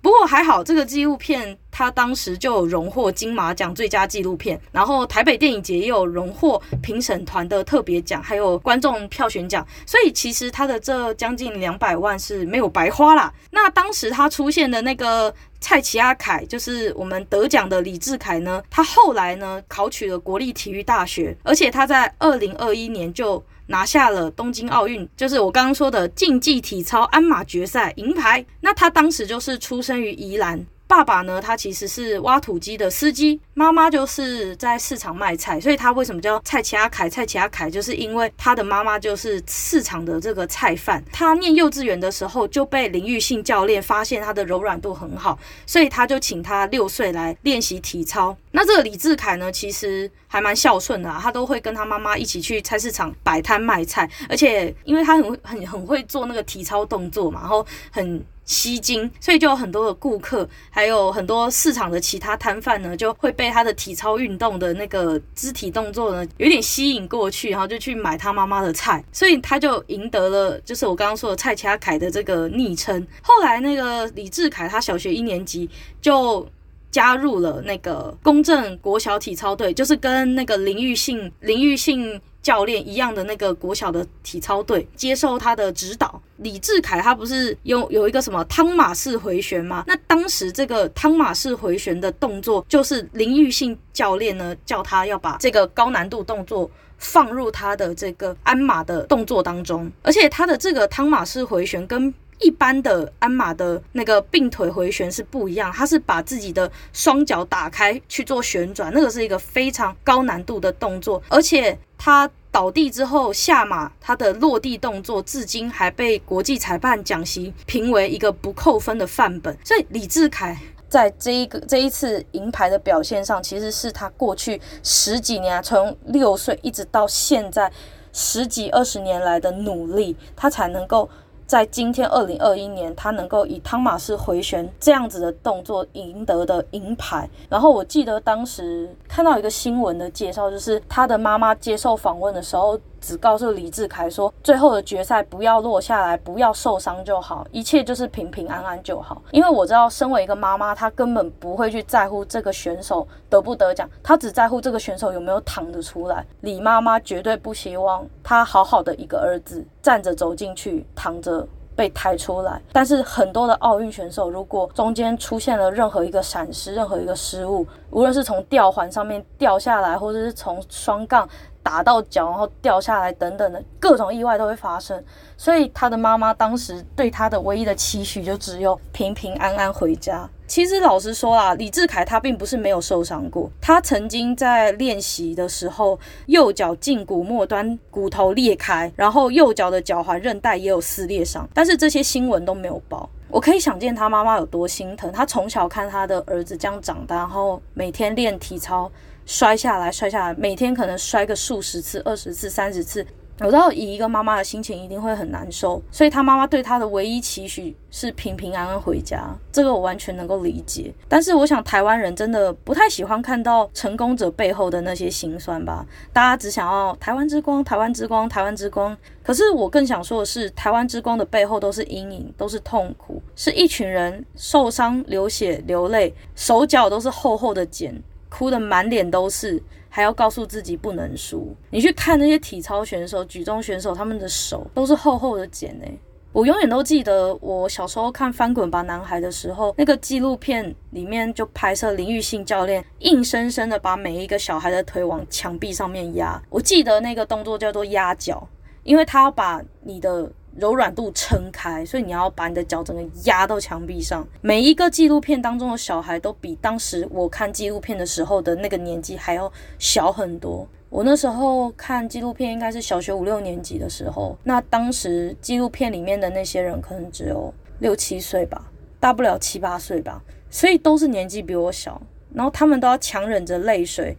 不过还好，这个纪录片他当时就有荣获金马奖最佳纪录片，然后台北电影节也有荣获评审团的特别奖，还有观众票选奖，所以其实他的这将近两百万是没有白花啦。那当时他出现的那个。蔡奇阿凯就是我们得奖的李智凯呢，他后来呢考取了国立体育大学，而且他在二零二一年就拿下了东京奥运，就是我刚刚说的竞技体操鞍马决赛银牌。那他当时就是出生于宜兰。爸爸呢，他其实是挖土机的司机，妈妈就是在市场卖菜，所以他为什么叫蔡奇阿凯？蔡奇阿凯就是因为他的妈妈就是市场的这个菜贩。他念幼稚园的时候就被林育信教练发现他的柔软度很好，所以他就请他六岁来练习体操。那这个李志凯呢，其实还蛮孝顺的啊，他都会跟他妈妈一起去菜市场摆摊卖菜，而且因为他很很很会做那个体操动作嘛，然后很。吸睛，所以就有很多的顾客，还有很多市场的其他摊贩呢，就会被他的体操运动的那个肢体动作呢，有点吸引过去，然后就去买他妈妈的菜，所以他就赢得了，就是我刚刚说的蔡家凯的这个昵称。后来那个李智凯，他小学一年级就加入了那个公正国小体操队，就是跟那个林育信、林育信。教练一样的那个国小的体操队接受他的指导。李志凯他不是有有一个什么汤马式回旋吗？那当时这个汤马式回旋的动作，就是林育信教练呢叫他要把这个高难度动作放入他的这个鞍马的动作当中，而且他的这个汤马式回旋跟一般的鞍马的那个并腿回旋是不一样，他是把自己的双脚打开去做旋转，那个是一个非常高难度的动作，而且。他倒地之后下马，他的落地动作至今还被国际裁判讲席评为一个不扣分的范本。所以李志凯在这一个这一次银牌的表现上，其实是他过去十几年，从六岁一直到现在十几二十年来的努力，他才能够。在今天二零二一年，他能够以汤马斯回旋这样子的动作赢得的银牌。然后我记得当时看到一个新闻的介绍，就是他的妈妈接受访问的时候，只告诉李志凯说，最后的决赛不要落下来，不要受伤就好，一切就是平平安安就好。因为我知道，身为一个妈妈，她根本不会去在乎这个选手得不得奖，她只在乎这个选手有没有躺得出来。李妈妈绝对不希望她好好的一个儿子站着走进去，躺着。被抬出来，但是很多的奥运选手，如果中间出现了任何一个闪失、任何一个失误，无论是从吊环上面掉下来，或者是从双杠打到脚然后掉下来等等的各种意外都会发生。所以他的妈妈当时对他的唯一的期许就只有平平安安回家。其实老实说啊，李志凯他并不是没有受伤过，他曾经在练习的时候右脚胫骨末端骨头裂开，然后右脚的脚踝韧带也有撕裂伤，但是这些新闻都没有报。我可以想见他妈妈有多心疼，他从小看他的儿子这样长大，然后每天练体操摔下来摔下来，每天可能摔个数十次、二十次、三十次。我知道以一个妈妈的心情一定会很难受，所以他妈妈对他的唯一期许是平平安安回家，这个我完全能够理解。但是我想台湾人真的不太喜欢看到成功者背后的那些辛酸吧？大家只想要台湾之光，台湾之光，台湾之光。可是我更想说的是，台湾之光的背后都是阴影，都是痛苦，是一群人受伤、流血、流泪，手脚都是厚厚的茧，哭得满脸都是。还要告诉自己不能输。你去看那些体操选手、举重选手，他们的手都是厚厚的茧诶。我永远都记得我小时候看《翻滚吧，男孩》的时候，那个纪录片里面就拍摄林育信教练硬生生的把每一个小孩的腿往墙壁上面压。我记得那个动作叫做压脚，因为他要把你的。柔软度撑开，所以你要把你的脚整个压到墙壁上。每一个纪录片当中的小孩都比当时我看纪录片的时候的那个年纪还要小很多。我那时候看纪录片应该是小学五六年级的时候，那当时纪录片里面的那些人可能只有六七岁吧，大不了七八岁吧，所以都是年纪比我小，然后他们都要强忍着泪水，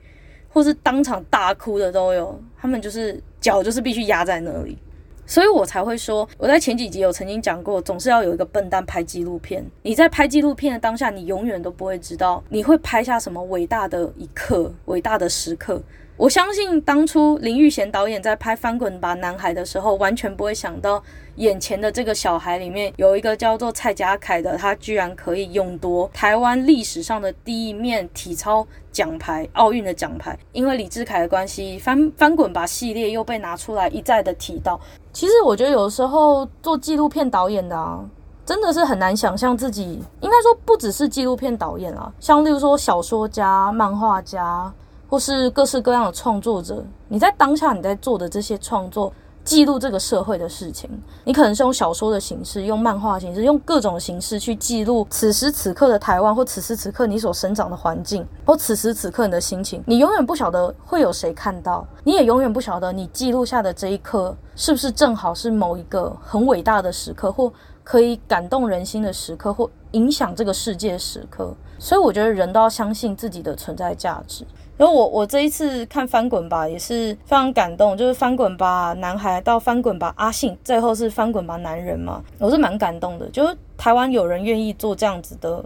或是当场大哭的都有，他们就是脚就是必须压在那里。所以我才会说，我在前几集有曾经讲过，总是要有一个笨蛋拍纪录片。你在拍纪录片的当下，你永远都不会知道你会拍下什么伟大的一刻、伟大的时刻。我相信当初林育贤导演在拍《翻滚吧，男孩》的时候，完全不会想到眼前的这个小孩里面有一个叫做蔡家凯的，他居然可以勇夺台湾历史上的第一面体操奖牌、奥运的奖牌。因为李志凯的关系，《翻翻滚吧》系列又被拿出来一再的提到。其实我觉得有时候做纪录片导演的啊，真的是很难想象自己，应该说不只是纪录片导演啊，像例如说小说家、漫画家。或是各式各样的创作者，你在当下你在做的这些创作，记录这个社会的事情，你可能是用小说的形式，用漫画形式，用各种形式去记录此时此刻的台湾，或此时此刻你所生长的环境，或此时此刻你的心情。你永远不晓得会有谁看到，你也永远不晓得你记录下的这一刻是不是正好是某一个很伟大的时刻，或可以感动人心的时刻，或影响这个世界时刻。所以我觉得人都要相信自己的存在价值。然后我我这一次看翻滚吧也是非常感动，就是翻滚吧男孩到翻滚吧阿信，最后是翻滚吧男人嘛，我是蛮感动的。就是台湾有人愿意做这样子的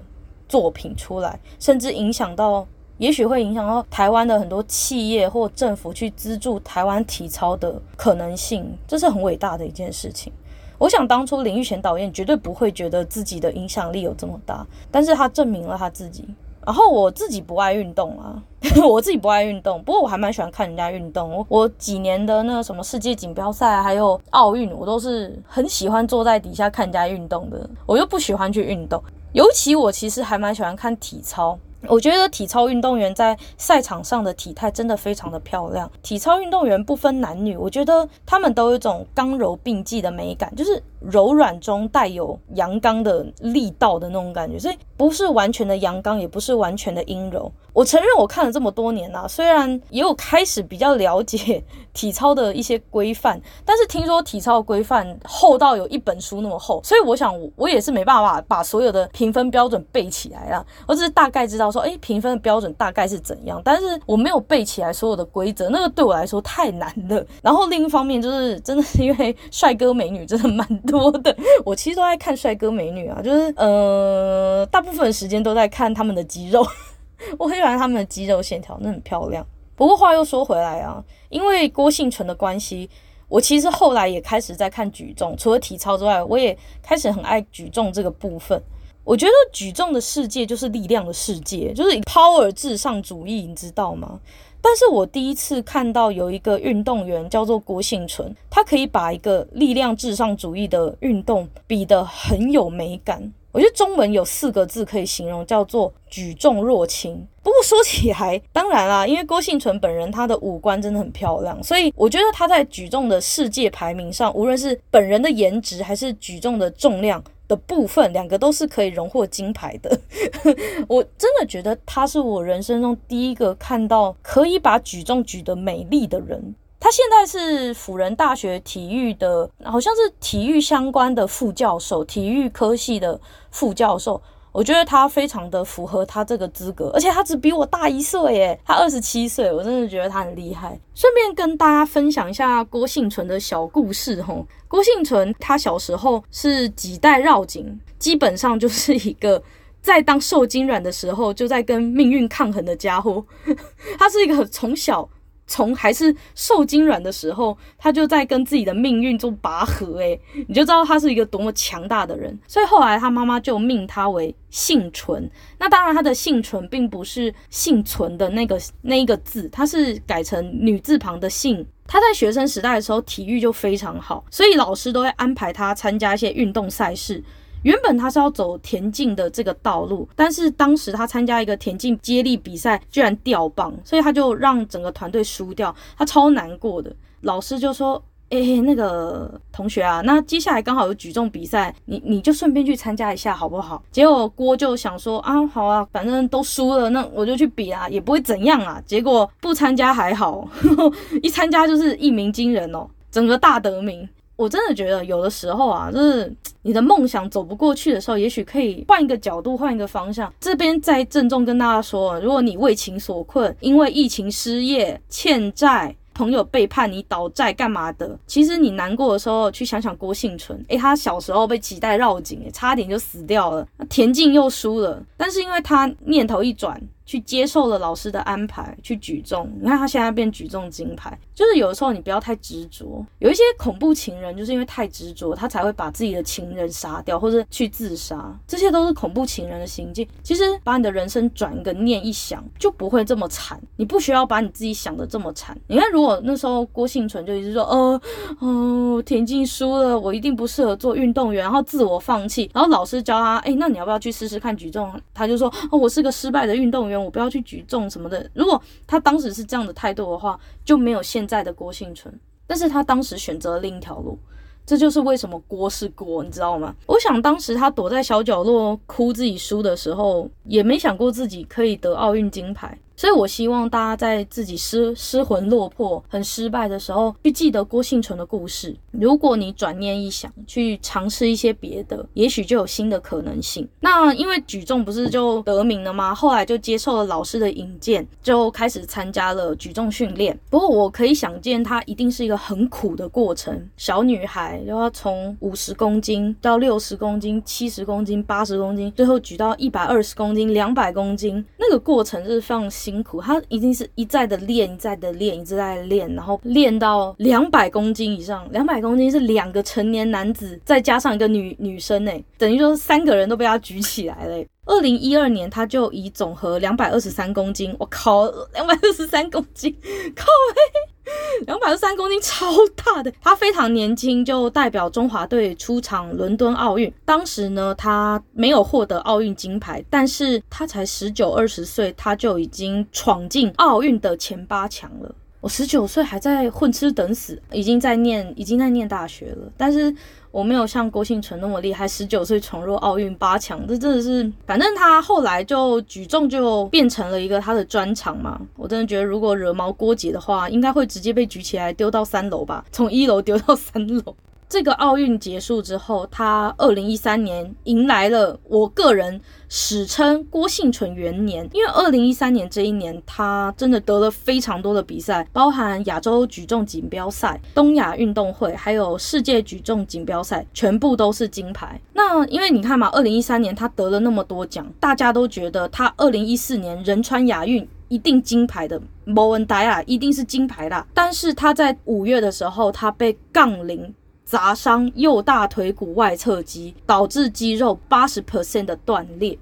作品出来，甚至影响到，也许会影响到台湾的很多企业或政府去资助台湾体操的可能性，这是很伟大的一件事情。我想当初林育贤导演绝对不会觉得自己的影响力有这么大，但是他证明了他自己。然后我自己不爱运动啊，我自己不爱运动，不过我还蛮喜欢看人家运动。我我几年的那个什么世界锦标赛还有奥运，我都是很喜欢坐在底下看人家运动的。我又不喜欢去运动，尤其我其实还蛮喜欢看体操。我觉得体操运动员在赛场上的体态真的非常的漂亮。体操运动员不分男女，我觉得他们都有一种刚柔并济的美感，就是柔软中带有阳刚的力道的那种感觉，所以不是完全的阳刚，也不是完全的阴柔。我承认我看了这么多年啊，虽然也有开始比较了解体操的一些规范，但是听说体操规范厚到有一本书那么厚，所以我想我也是没办法把所有的评分标准背起来啊。我只是大概知道说，哎，评分的标准大概是怎样，但是我没有背起来所有的规则，那个对我来说太难了。然后另一方面就是真的是因为帅哥美女真的蛮 多的，我其实都在看帅哥美女啊，就是呃大部分时间都在看他们的肌肉。我很喜欢他们的肌肉线条，那很漂亮。不过话又说回来啊，因为郭婞淳的关系，我其实后来也开始在看举重，除了体操之外，我也开始很爱举重这个部分。我觉得举重的世界就是力量的世界，就是 power 至上主义，你知道吗？但是我第一次看到有一个运动员叫做郭婞淳，他可以把一个力量至上主义的运动比得很有美感。我觉得中文有四个字可以形容，叫做举重若轻。不过说起来，当然啦，因为郭婞淳本人他的五官真的很漂亮，所以我觉得他在举重的世界排名上，无论是本人的颜值还是举重的重量。的部分，两个都是可以荣获金牌的。我真的觉得他是我人生中第一个看到可以把举重举得美丽的人。他现在是辅仁大学体育的，好像是体育相关的副教授，体育科系的副教授。我觉得他非常的符合他这个资格，而且他只比我大一岁耶，他二十七岁，我真的觉得他很厉害。顺便跟大家分享一下郭幸存的小故事吼，郭幸存他小时候是几代绕颈，基本上就是一个在当受精卵的时候就在跟命运抗衡的家伙，他是一个从小。从还是受精卵的时候，他就在跟自己的命运做拔河，诶，你就知道他是一个多么强大的人。所以后来他妈妈就命他为幸存。那当然，他的幸存并不是幸存的那个那一个字，他是改成女字旁的幸。他在学生时代的时候，体育就非常好，所以老师都会安排他参加一些运动赛事。原本他是要走田径的这个道路，但是当时他参加一个田径接力比赛，居然掉棒，所以他就让整个团队输掉，他超难过的。老师就说：“哎、欸，那个同学啊，那接下来刚好有举重比赛，你 你就顺便去参加一下好不好？”结果郭就想说：“啊，好啊，反正都输了，那我就去比啊，也不会怎样啊。”结果不参加还好，呵呵，一参加就是一鸣惊人哦，整个大得名。我真的觉得有的时候啊，就是你的梦想走不过去的时候，也许可以换一个角度，换一个方向。这边再郑重跟大家说，如果你为情所困，因为疫情失业、欠债。朋友背叛你倒债干嘛的？其实你难过的时候，去想想郭婞淳，诶，他小时候被脐带绕颈，差点就死掉了。田径又输了，但是因为他念头一转，去接受了老师的安排，去举重。你看他现在变举重金牌。就是有的时候你不要太执着，有一些恐怖情人就是因为太执着，他才会把自己的情人杀掉，或者去自杀。这些都是恐怖情人的行径。其实把你的人生转一个念一想，就不会这么惨。你不需要把你自己想的这么惨。你看，如果那时候郭幸存就一直说，呃，哦，田径输了，我一定不适合做运动员，然后自我放弃。然后老师教他，哎，那你要不要去试试看举重？他就说，哦，我是个失败的运动员，我不要去举重什么的。如果他当时是这样的态度的话，就没有现在的郭幸存。但是他当时选择了另一条路，这就是为什么郭是郭，你知道吗？我想当时他躲在小角落哭自己输的时候，也没想过自己可以得奥运金牌。所以，我希望大家在自己失失魂落魄、很失败的时候，去记得郭幸存的故事。如果你转念一想，去尝试一些别的，也许就有新的可能性。那因为举重不是就得名了吗？后来就接受了老师的引荐，就开始参加了举重训练。不过，我可以想见，它一定是一个很苦的过程。小女孩又要从五十公斤到六十公斤、七十公斤、八十公斤，最后举到一百二十公斤、两百公斤，那个过程是放心。辛苦，他一定是一再的练，一再的练，一直在练，然后练到两百公斤以上。两百公斤是两个成年男子，再加上一个女女生，哎，等于说三个人都被他举起来了。二零一二年，他就以总和两百二十三公斤，我靠，两百二十三公斤，靠嘿，两百二三公斤超大的。他非常年轻就代表中华队出场伦敦奥运。当时呢，他没有获得奥运金牌，但是他才十九二十岁，他就已经闯进奥运的前八强了。我十九岁还在混吃等死，已经在念，已经在念大学了，但是。我没有像郭庆存那么厉害，十九岁闯入奥运八强，这真的是，反正他后来就举重就变成了一个他的专长嘛。我真的觉得，如果惹毛郭姐的话，应该会直接被举起来丢到三楼吧，从一楼丢到三楼。这个奥运结束之后，他二零一三年迎来了我个人史称郭婞淳元年，因为二零一三年这一年，他真的得了非常多的比赛，包含亚洲举重锦标赛、东亚运动会，还有世界举重锦标赛，全部都是金牌。那因为你看嘛，二零一三年他得了那么多奖，大家都觉得他二零一四年仁川亚运一定金牌的，没问题啦，一定是金牌啦。但是他在五月的时候，他被杠铃砸伤右大腿骨外侧肌，导致肌肉八十 percent 的断裂。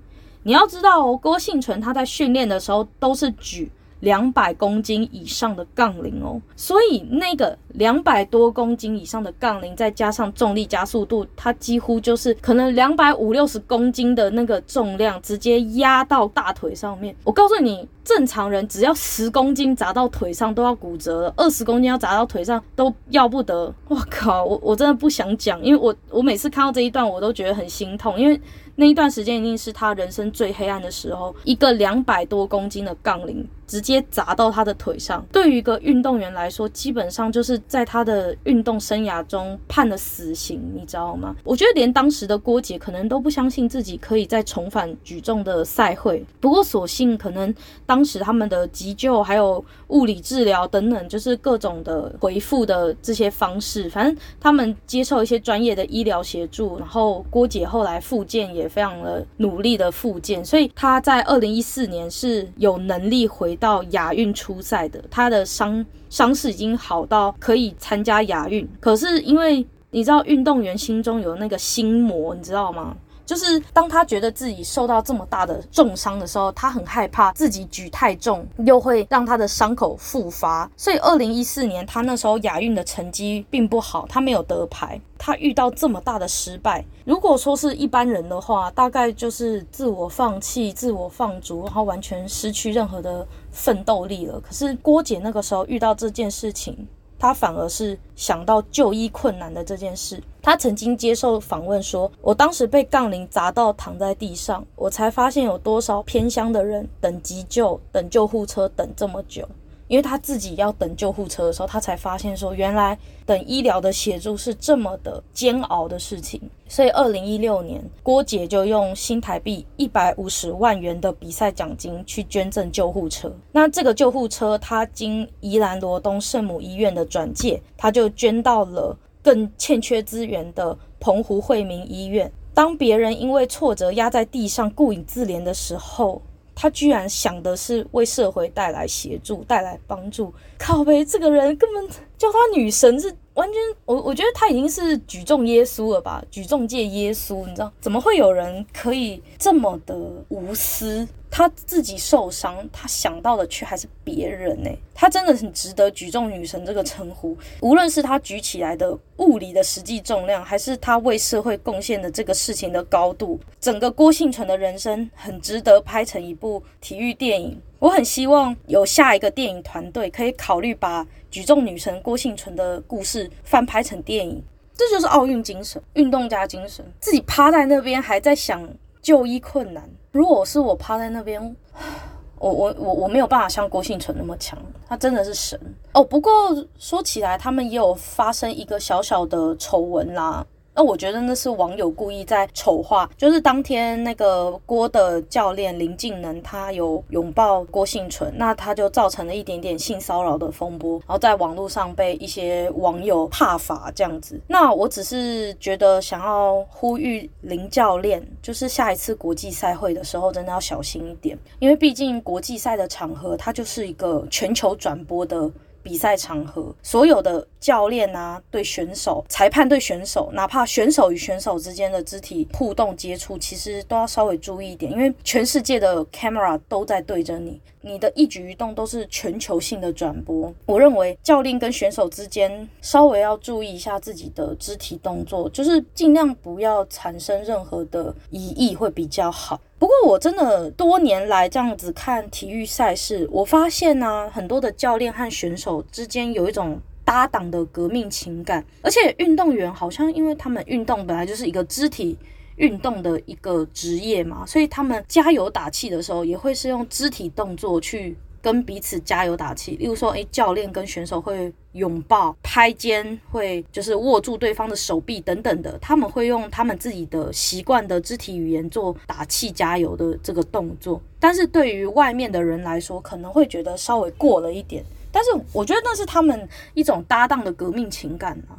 你要知道哦，郭幸存他在训练的时候都是举。两百公斤以上的杠铃哦，所以那个两百多公斤以上的杠铃，再加上重力加速度，它几乎就是可能两百五六十公斤的那个重量直接压到大腿上面。我告诉你，正常人只要十公斤砸到腿上都要骨折了，二十公斤要砸到腿上都要不得。我靠，我我真的不想讲，因为我我每次看到这一段我都觉得很心痛，因为。那一段时间一定是他人生最黑暗的时候，一个两百多公斤的杠铃直接砸到他的腿上。对于一个运动员来说，基本上就是在他的运动生涯中判了死刑，你知道吗？我觉得连当时的郭姐可能都不相信自己可以再重返举重的赛会。不过，所幸可能当时他们的急救还有物理治疗等等，就是各种的回复的这些方式，反正他们接受一些专业的医疗协助，然后郭姐后来复健也。非常的努力的复健，所以他在二零一四年是有能力回到亚运出赛的。他的伤伤势已经好到可以参加亚运，可是因为你知道，运动员心中有那个心魔，你知道吗？就是当他觉得自己受到这么大的重伤的时候，他很害怕自己举太重又会让他的伤口复发。所以，二零一四年他那时候亚运的成绩并不好，他没有得牌。他遇到这么大的失败，如果说是一般人的话，大概就是自我放弃、自我放逐，然后完全失去任何的奋斗力了。可是郭姐那个时候遇到这件事情。他反而是想到就医困难的这件事。他曾经接受访问说：“我当时被杠铃砸到躺在地上，我才发现有多少偏乡的人等急救、等救护车等这么久。”因为他自己要等救护车的时候，他才发现说，原来等医疗的协助是这么的煎熬的事情。所以，二零一六年，郭姐就用新台币一百五十万元的比赛奖金去捐赠救护车。那这个救护车，它经宜兰罗东圣母医院的转介，它就捐到了更欠缺资源的澎湖惠民医院。当别人因为挫折压在地上顾影自怜的时候，他居然想的是为社会带来协助、带来帮助。靠北，这个人根本叫他女神是完全，我我觉得他已经是举重耶稣了吧？举重界耶稣，你知道怎么会有人可以这么的无私？他自己受伤，他想到的却还是别人呢。他真的很值得举重女神这个称呼。无论是他举起来的物理的实际重量，还是他为社会贡献的这个事情的高度，整个郭幸存的人生很值得拍成一部体育电影。我很希望有下一个电影团队可以考虑把举重女神郭幸存的故事翻拍成电影。这就是奥运精神，运动家精神。自己趴在那边还在想就医困难。如果是我趴在那边，我我我我没有办法像郭幸存那么强，他真的是神哦。不过说起来，他们也有发生一个小小的丑闻啦。那我觉得那是网友故意在丑化，就是当天那个郭的教练林静能，他有拥抱郭幸存，那他就造成了一点点性骚扰的风波，然后在网络上被一些网友挞伐这样子。那我只是觉得想要呼吁林教练，就是下一次国际赛会的时候，真的要小心一点，因为毕竟国际赛的场合，它就是一个全球转播的。比赛场合，所有的教练啊，对选手、裁判对选手，哪怕选手与选手之间的肢体互动接触，其实都要稍微注意一点，因为全世界的 camera 都在对着你，你的一举一动都是全球性的转播。我认为教练跟选手之间稍微要注意一下自己的肢体动作，就是尽量不要产生任何的疑义，会比较好。不过我真的多年来这样子看体育赛事，我发现呢、很多的教练和选手之间有一种搭档的革命情感，而且运动员好像因为他们运动本来就是一个肢体运动的一个职业嘛，所以他们加油打气的时候也会是用肢体动作去。跟彼此加油打气，例如说，诶，教练跟选手会拥抱、拍肩，会就是握住对方的手臂等等的，他们会用他们自己的习惯的肢体语言做打气加油的这个动作。但是对于外面的人来说，可能会觉得稍微过了一点。但是我觉得那是他们一种搭档的革命情感啊。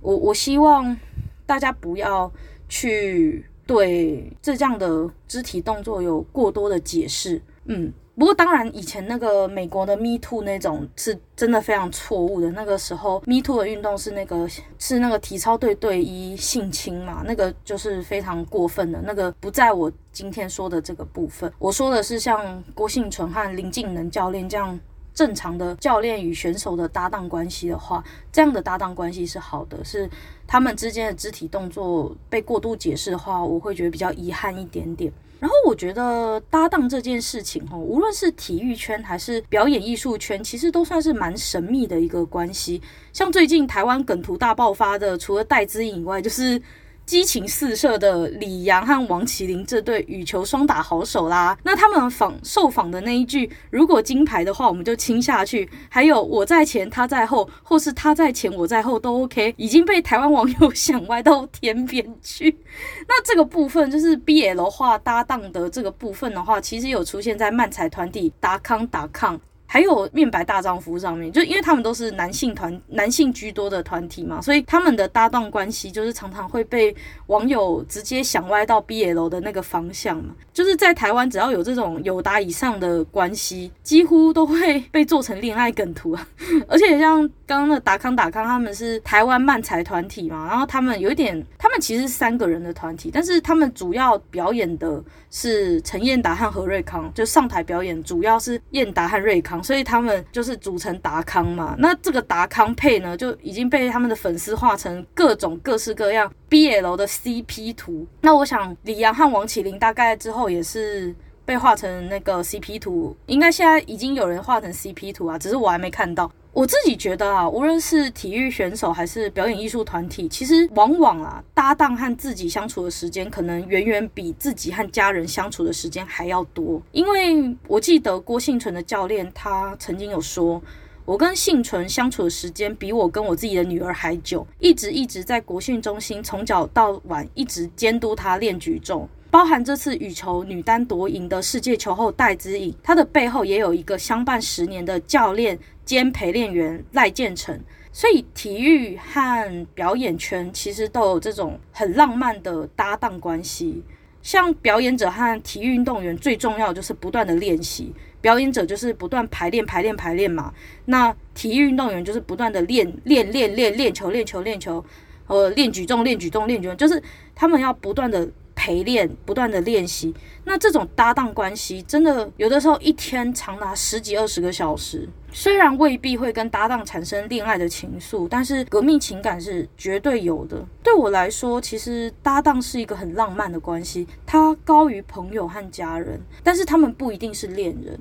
我我希望大家不要去对这样的肢体动作有过多的解释。嗯。不过当然，以前那个美国的 Me Too 那种是真的非常错误的。那个时候 Me Too 的运动是那个是那个体操队队医性侵嘛，那个就是非常过分的。那个不在我今天说的这个部分，我说的是像郭婞淳和林敬能教练这样正常的教练与选手的搭档关系的话，这样的搭档关系是好的。是他们之间的肢体动作被过度解释的话，我会觉得比较遗憾一点点。然后我觉得搭档这件事情，哈，无论是体育圈还是表演艺术圈，其实都算是蛮神秘的一个关系。像最近台湾梗图大爆发的，除了戴资颖以外，就是。激情四射的李洋和王麒麟这对羽球双打好手啦，那他们访受访的那一句“如果金牌的话，我们就亲下去”，还有“我在前，他在后”，或是“他在前，我在后”都 OK，已经被台湾网友想歪到天边去。那这个部分就是 BL 化搭档的这个部分的话，其实有出现在漫才团体达康达康。还有面白大丈夫上面，就因为他们都是男性团、男性居多的团体嘛，所以他们的搭档关系就是常常会被网友直接想歪到 BL 的那个方向嘛。就是在台湾，只要有这种友达以上的关系，几乎都会被做成恋爱梗图啊。而且像刚刚的达康达康，他们是台湾漫才团体嘛，然后他们有一点，他们其实是三个人的团体，但是他们主要表演的是陈彦达和何瑞康，就上台表演主要是彦达和瑞康。所以他们就是组成达康嘛，那这个达康配呢，就已经被他们的粉丝画成各种各式各样 BL 的 CP 图。那我想李阳和王齐麟大概之后也是被画成那个 CP 图，应该现在已经有人画成 CP 图啊，只是我还没看到。我自己觉得啊，无论是体育选手还是表演艺术团体，其实往往啊，搭档和自己相处的时间，可能远远比自己和家人相处的时间还要多。因为我记得郭幸存的教练，他曾经有说，我跟幸存相处的时间比我跟我自己的女儿还久，一直一直在国训中心从早到晚一直监督他练举重。包含这次羽球女单夺银的世界球后戴资颖，她的背后也有一个相伴十年的教练兼陪练员赖建成，所以体育和表演圈其实都有这种很浪漫的搭档关系。像表演者和体育运动员最重要就是不断的练习，表演者就是不断排练排练排练嘛，那体育运动员就是不断的练练练练练球练球练球，呃，练举重练举重练举重，就是他们要不断的。陪练，不断的练习，那这种搭档关系真的有的时候一天长达十几二十个小时。虽然未必会跟搭档产生恋爱的情愫，但是革命情感是绝对有的。对我来说，其实搭档是一个很浪漫的关系，它高于朋友和家人，但是他们不一定是恋人，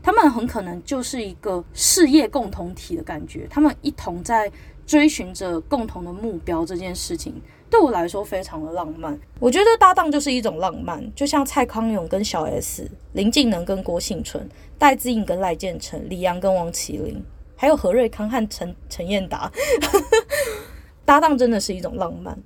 他们很可能就是一个事业共同体的感觉，他们一同在追寻着共同的目标这件事情。对我来说非常的浪漫，我觉得搭档就是一种浪漫，就像蔡康永跟小 S、林静能跟郭婞淳、戴资颖跟赖建成、李阳跟王麒麟，还有何瑞康和陈陈彦达，搭档真的是一种浪漫，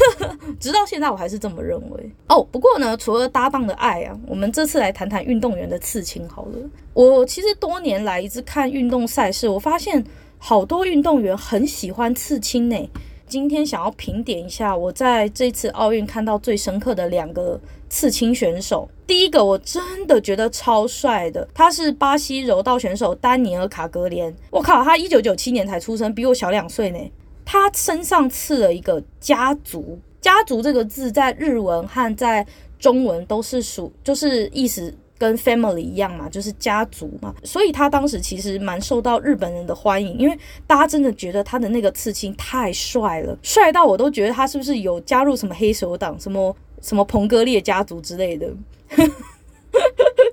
直到现在我还是这么认为。哦，不过呢，除了搭档的爱啊，我们这次来谈谈运动员的刺青好了。我其实多年来一直看运动赛事，我发现好多运动员很喜欢刺青呢。今天想要评点一下我在这次奥运看到最深刻的两个刺青选手。第一个我真的觉得超帅的，他是巴西柔道选手丹尼尔·卡格连。我靠，他一九九七年才出生，比我小两岁呢。他身上刺了一个家族，家族这个字在日文和在中文都是属，就是意思。跟 family 一样嘛，就是家族嘛，所以他当时其实蛮受到日本人的欢迎，因为大家真的觉得他的那个刺青太帅了，帅到我都觉得他是不是有加入什么黑手党，什么什么彭格列家族之类的。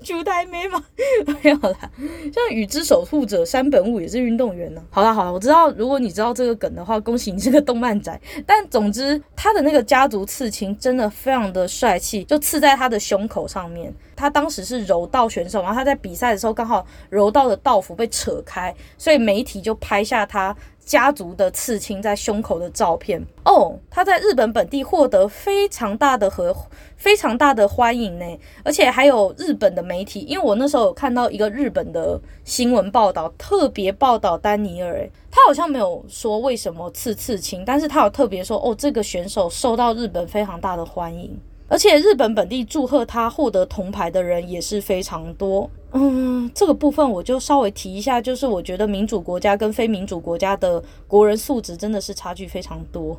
猪胎妹吗？没有啦，像宇之守护者山本舞也是运动员呢、好了好了，我知道，如果你知道这个梗的话，恭喜你是个动漫宅。但总之，他的那个家族刺青真的非常的帅气，就刺在他的胸口上面。他当时是柔道选手，然后他在比赛的时候刚好柔道的道服被扯开，所以媒体就拍下他。家族的刺青在胸口的照片哦他在日本本地获得非常大的和非常大的欢迎呢，而且还有日本的媒体，因为我那时候有看到一个日本的新闻报道，特别报道丹尼尔，诶，他好像没有说为什么刺刺青，但是他有特别说哦，这个选手受到日本非常大的欢迎。而且日本本地祝贺他获得铜牌的人也是非常多。嗯，这个部分我就稍微提一下，就是我觉得民主国家跟非民主国家的国人素质真的是差距非常多。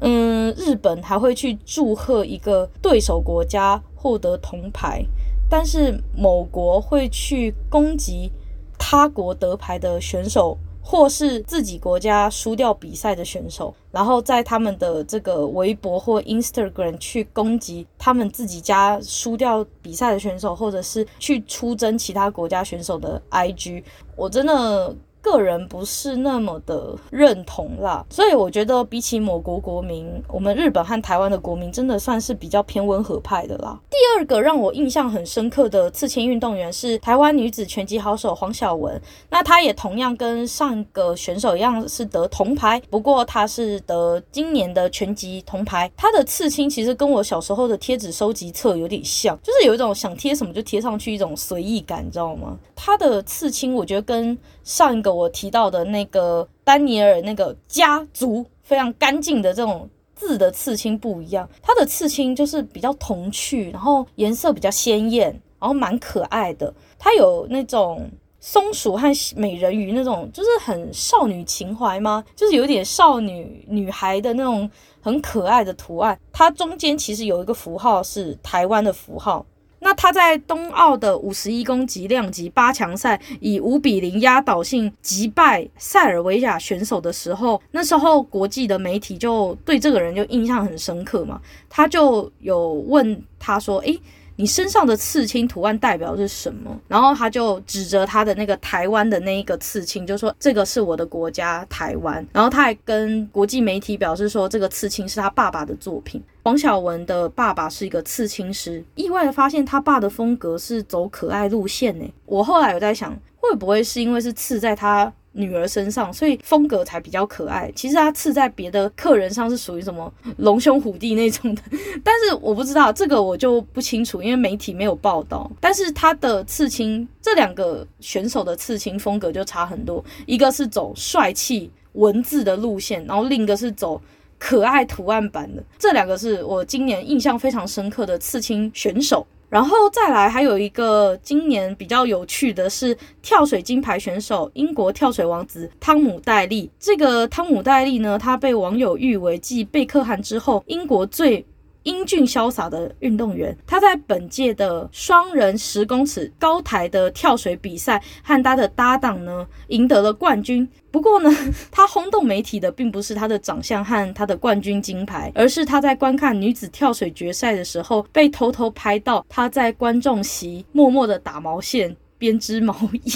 嗯，日本还会去祝贺一个对手国家获得铜牌，但是某国会去攻击他国得牌的选手。或是自己国家输掉比赛的选手，然后在他们的这个微博或 Instagram 去攻击他们自己家输掉比赛的选手，或者是去出征其他国家选手的 IG，我真的。个人不是那么的认同啦，所以我觉得比起某国国民，我们日本和台湾的国民真的算是比较偏温和派的啦。第二个让我印象很深刻的刺青运动员是台湾女子拳击好手黄晓雯，那她也同样跟上个选手一样是得铜牌，不过她是得今年的拳击铜牌。她的刺青其实跟我小时候的贴纸收集册有点像，就是有一种想贴什么就贴上去一种随意感，你知道吗？她的刺青我觉得跟上一个。我提到的那个丹尼尔那个家族非常干净的这种字的刺青不一样，它的刺青就是比较童趣，然后颜色比较鲜艳，然后蛮可爱的。它有那种松鼠和美人鱼那种，就是很少女情怀吗？就是有点少女女孩的那种很可爱的图案。它中间其实有一个符号是台湾的符号。那他在冬奥的五十一公斤量级八强赛以五比零压倒性击败塞尔维亚选手的时候，那时候国际的媒体就对这个人就印象很深刻嘛，他就有问他说：“诶。”你身上的刺青图案代表是什么？然后他就指着他的那个台湾的那一个刺青，就说这个是我的国家台湾。然后他还跟国际媒体表示说，这个刺青是他爸爸的作品。黄晓雯的爸爸是一个刺青师，意外的发现他爸的风格是走可爱路线呢。我后来有在想，会不会是因为是刺在他。女儿身上，所以风格才比较可爱。其实她刺在别的客人上是属于什么龙兄虎弟那种的，但是我不知道这个我就不清楚，因为媒体没有报道。但是他的刺青，这两个选手的刺青风格就差很多，一个是走帅气文字的路线，然后另一个是走可爱图案版的。这两个是我今年印象非常深刻的刺青选手。然后再来，还有一个今年比较有趣的是跳水金牌选手，英国跳水王子汤姆戴利。这个汤姆戴利呢，他被网友誉为继贝克汉之后，英国最英俊潇洒的运动员，他在本届的双人十公尺高台的跳水比赛和他的搭档呢赢得了冠军。不过呢，他轰动媒体的并不是他的长相和他的冠军金牌，而是他在观看女子跳水决赛的时候被偷偷拍到他在观众席默默的打毛线、编织毛衣。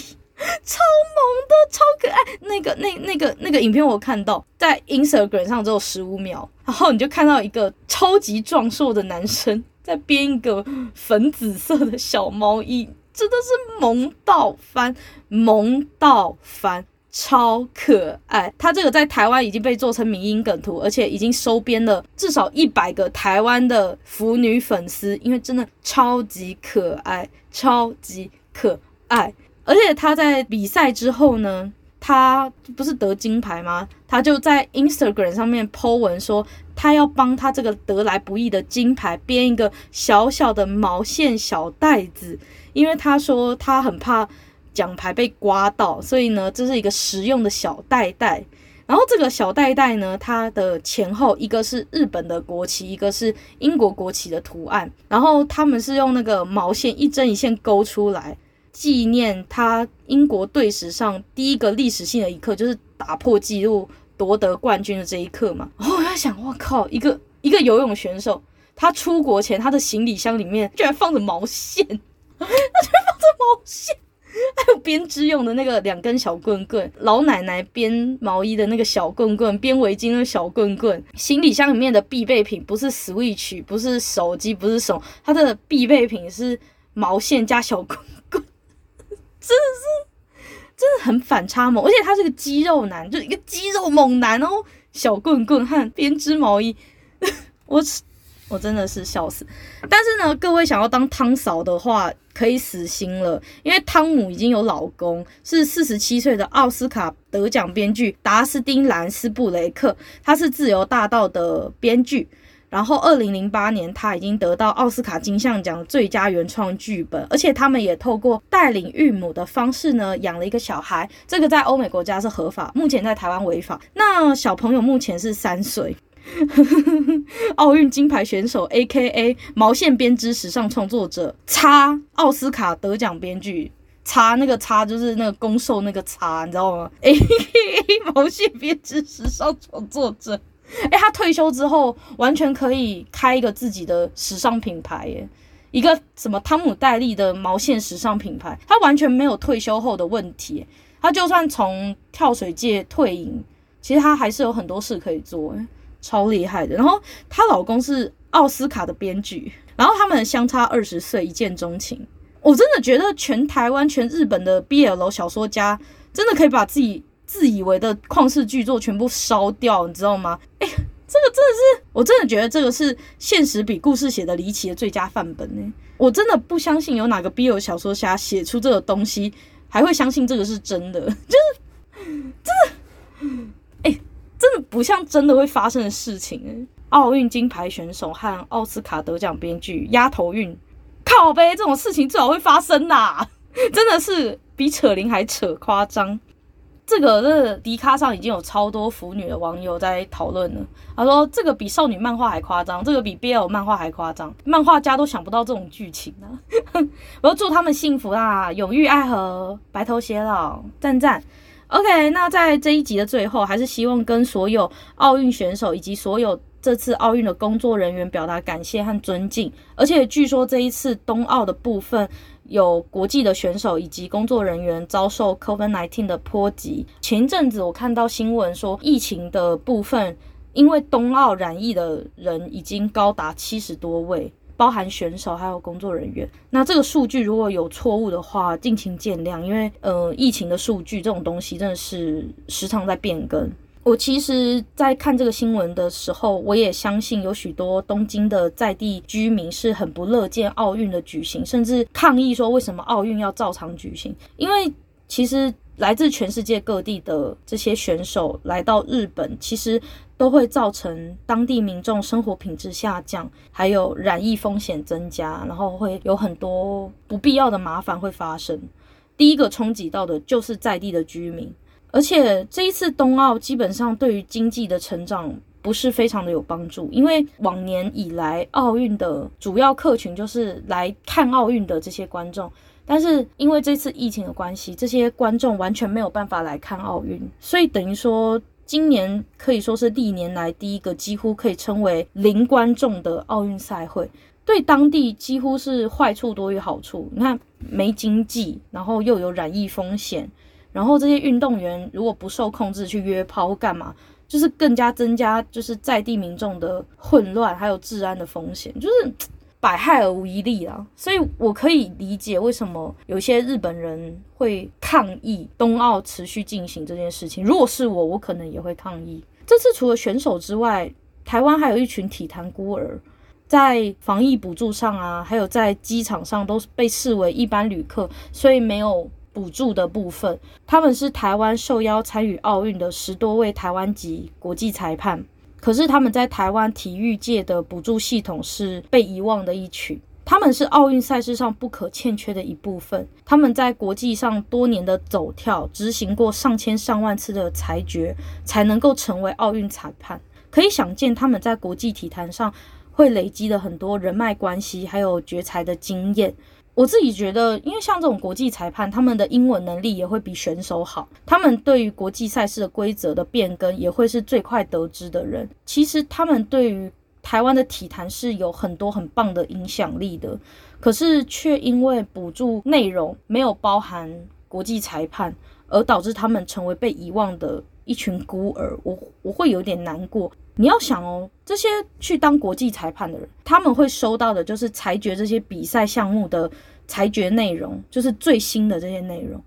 超萌的，超可爱。那个、那、那个、那个影片我看到在 Instagram 上只有十五秒，然后你就看到一个超级壮硕的男生在编一个粉紫色的小毛衣，真的是萌到翻，萌到翻，超可爱。他这个在台湾已经被做成迷因梗图，而且已经收编了至少一百个台湾的腐女粉丝，因为真的超级可爱，超级可爱。而且他在比赛之后呢，他不是得金牌吗？他就在 Instagram 上面 po 文说，他要帮他这个得来不易的金牌编一个小小的毛线小袋子，因为他说他很怕奖牌被刮到，所以呢，这是一个实用的小袋袋。然后这个小袋袋呢，它的前后一个是日本的国旗，一个是英国国旗的图案，然后他们是用那个毛线一针一线勾出来。纪念他英国队史上第一个历史性的一刻，就是打破纪录夺得冠军的这一刻嘛。然后我在想，我靠，一个一个游泳选手，他出国前他的行李箱里面居然放着毛线，他居然放着毛线，还有编织用的那个两根小棍棍，老奶奶编毛衣的那个小棍棍，编围巾的小棍棍。行李箱里面的必备品不是 Switch，不是手机，不是手，他的必备品是毛线加小棍。真的是，真的很反差萌，而且他是个肌肉男，就是一个肌肉猛男哦。小棍棍和编织毛衣，我我真的是笑死。但是呢，各位想要当汤嫂的话，可以死心了，因为汤姆已经有老公，是四十七岁的奥斯卡得奖编剧达斯汀·兰斯布雷克，他是自由大道的编剧。然后二零零八年他已经得到奥斯卡金像奖最佳原创剧本，而且他们也透过带领孕母的方式呢养了一个小孩，这个在欧美国家是合法，目前在台湾违法。那小朋友目前是三岁。奥运金牌选手，A.K.A. 毛线编织时尚创作者，叉奥斯卡得奖编剧，叉那个叉就是那个攻受那个叉，你知道吗？A.K.A. 毛线编织时尚创作者，哎、欸，他退休之后完全可以开一个自己的时尚品牌耶，一个什么汤姆戴利的毛线时尚品牌，他完全没有退休后的问题，他就算从跳水界退隐，其实他还是有很多事可以做。超厉害的，然后她老公是奥斯卡的编剧，然后他们相差二十岁，一见钟情。我真的觉得全台湾、全日本的 BL 小说家，真的可以把自己自以为的旷世巨作全部烧掉，你知道吗？哎，这个真的是，我真的觉得这个是现实比故事写的离奇的最佳范本呢。我真的不相信有哪个 BL 小说家写出这个东西，还会相信这个是真的，就是真的。真的不像真的会发生的事情诶，奥运金牌选手和奥斯卡得奖编剧押头运，靠呗，这种事情最好会发生呐！真的是比扯铃还扯夸张。这个这迪卡上已经有超多腐女的网友在讨论了。他说这个比少女漫画还夸张，这个比 BL 漫画还夸张，漫画家都想不到这种剧情呢。我要祝他们幸福啦，永浴爱河，白头偕老，赞赞。OK，那在这一集的最后，还是希望跟所有奥运选手以及所有这次奥运的工作人员表达感谢和尊敬。而且据说这一次冬奥的部分，有国际的选手以及工作人员遭受 COVID-19 的波及。前一阵子我看到新闻说，疫情的部分，因为冬奥染疫的人已经高达七十多位。包含选手还有工作人员，那这个数据如果有错误的话，敬请见谅，因为呃，疫情的数据这种东西真的是时常在变更。我其实，在看这个新闻的时候，我也相信有许多东京的在地居民是很不乐见奥运的举行，甚至抗议说为什么奥运要照常举行，因为其实。来自全世界各地的这些选手来到日本，其实都会造成当地民众生活品质下降，还有染疫风险增加，然后会有很多不必要的麻烦会发生。第一个冲击到的就是在地的居民，而且这一次冬奥基本上对于经济的成长不是非常的有帮助，因为往年以来奥运的主要客群就是来看奥运的这些观众。但是因为这次疫情的关系，这些观众完全没有办法来看奥运，所以等于说今年可以说是历年来第一个几乎可以称为零观众的奥运赛会，对当地几乎是坏处多于好处。你看没经济，然后又有染疫风险，然后这些运动员如果不受控制去约炮或干嘛，就是更加增加就是在地民众的混乱还有治安的风险，就是。百害而无一利啊，所以我可以理解为什么有些日本人会抗议冬奥持续进行这件事情。如果是我，我可能也会抗议。这次除了选手之外，台湾还有一群体坛孤儿，在防疫补助上啊，还有在机场上都是被视为一般旅客，所以没有补助的部分。他们是台湾受邀参与奥运的十多位台湾籍国际裁判。可是他们在台湾体育界的补助系统是被遗忘的一群，他们是奥运赛事上不可欠缺的一部分。他们在国际上多年的走跳，执行过上千上万次的裁决，才能够成为奥运裁判。可以想见，他们在国际体坛上会累积了很多人脉关系，还有决裁的经验。我自己觉得，因为像这种国际裁判，他们的英文能力也会比选手好，他们对于国际赛事的规则的变更也会是最快得知的人。其实他们对于台湾的体坛是有很多很棒的影响力的，可是却因为补助内容没有包含国际裁判，而导致他们成为被遗忘的一群孤儿。我我会有点难过。你要想哦，这些去当国际裁判的人，他们会收到的就是裁决这些比赛项目的裁决内容，就是最新的这些内容。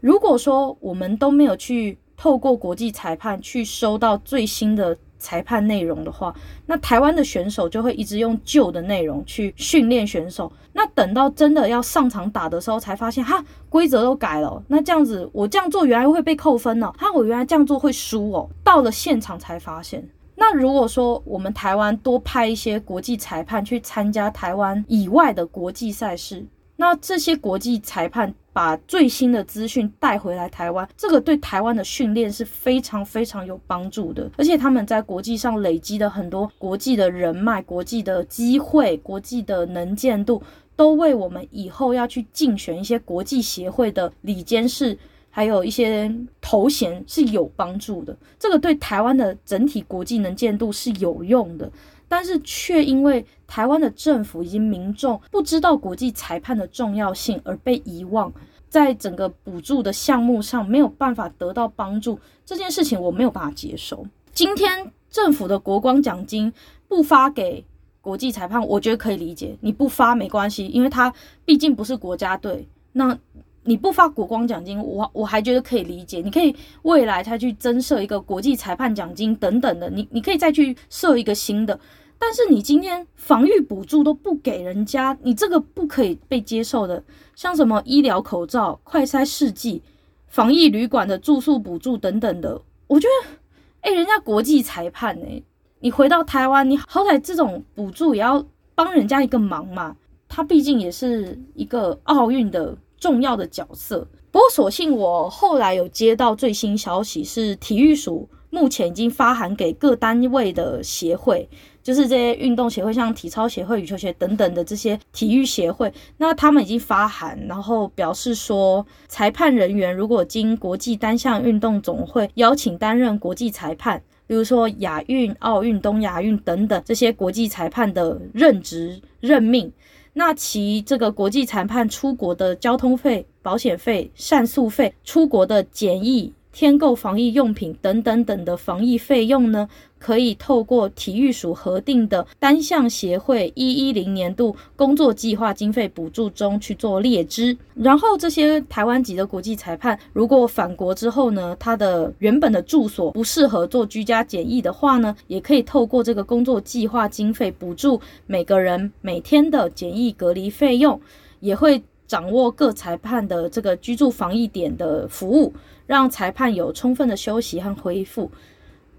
如果说我们都没有去透过国际裁判去收到最新的裁判内容的话，那台湾的选手就会一直用旧的内容去训练选手。那等到真的要上场打的时候，才发现哈，规则都改了。那这样子，我这样做原来会被扣分呢？哈，我原来这样做会输哦。到了现场才发现。那如果说我们台湾多派一些国际裁判去参加台湾以外的国际赛事，那这些国际裁判把最新的资讯带回来台湾，这个对台湾的训练是非常非常有帮助的。而且他们在国际上累积的很多国际的人脉、国际的机会、国际的能见度，都为我们以后要去竞选一些国际协会的理监事。还有一些头衔是有帮助的，这个对台湾的整体国际能见度是有用的，但是却因为台湾的政府以及民众不知道国际裁判的重要性而被遗忘，在整个补助的项目上没有办法得到帮助，这件事情我没有办法接受。今天政府的国光奖金不发给国际裁判，我觉得可以理解，你不发没关系，因为他毕竟不是国家队，那。你不发国光奖金，我我还觉得可以理解。你可以未来再去增设一个国际裁判奖金等等的，你你可以再去设一个新的。但是你今天防御补助都不给人家，你这个不可以被接受的。像什么医疗口罩、快筛试剂、防疫旅馆的住宿补助等等的，我觉得，哎、人家国际裁判呢、你回到台湾，你好歹这种补助也要帮人家一个忙嘛。他毕竟也是一个奥运的。重要的角色。不过，所幸我后来有接到最新消息，是体育署目前已经发函给各单位的协会，就是这些运动协会，像体操协会、羽球协等等的这些体育协会，那他们已经发函，然后表示说，裁判人员如果经国际单项运动总会邀请担任国际裁判，比如说亚运、奥运、东亚运等等这些国际裁判的任职任命。那其这个国际裁判出国的交通费、保险费、膳宿费、出国的检疫、添购防疫用品等等等的防疫费用呢，可以透过体育署核定的单项协会一一零年度工作计划经费补助中去做列支。然后这些台湾籍的国际裁判，如果返国之后呢，他的原本的住所不适合做居家检疫的话呢，也可以透过这个工作计划经费补助每个人每天的检疫隔离费用，也会掌握各裁判的这个居住防疫点的服务。让裁判有充分的休息和恢复。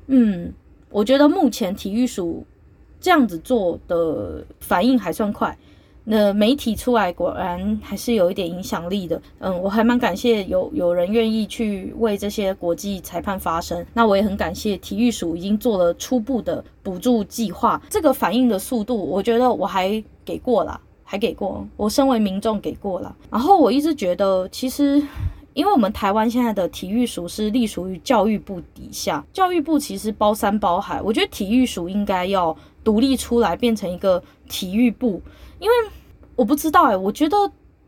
嗯，我觉得目前体育署这样子做的反应还算快。那媒体出来果然还是有一点影响力的。嗯，我还蛮感谢有有人愿意去为这些国际裁判发声。那我也很感谢体育署已经做了初步的补助计划。这个反应的速度，我觉得我还给过了，还给过。我身为民众给过了。然后我一直觉得，其实。因为我们台湾现在的体育署是隶属于教育部底下，教育部其实包山包海，我觉得体育署应该要独立出来，变成一个体育部。因为我不知道哎，我觉得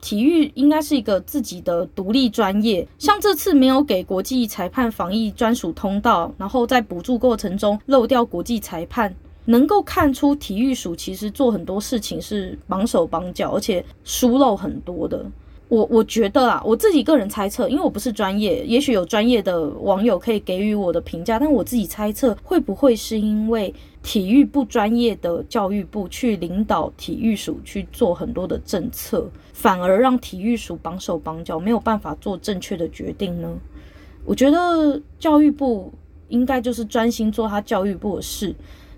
体育应该是一个自己的独立专业。像这次没有给国际裁判防疫专属通道，然后在补助过程中漏掉国际裁判，能够看出体育署其实做很多事情是绑手绑脚，而且疏漏很多的。我我觉得啊，我自己个人猜测，因为我不是专业，也许有专业的网友可以给予我的评价，但我自己猜测，会不会是因为体育不专业的教育部去领导体育署去做很多的政策，反而让体育署绑手绑脚，没有办法做正确的决定呢？我觉得教育部应该就是专心做他教育部的事，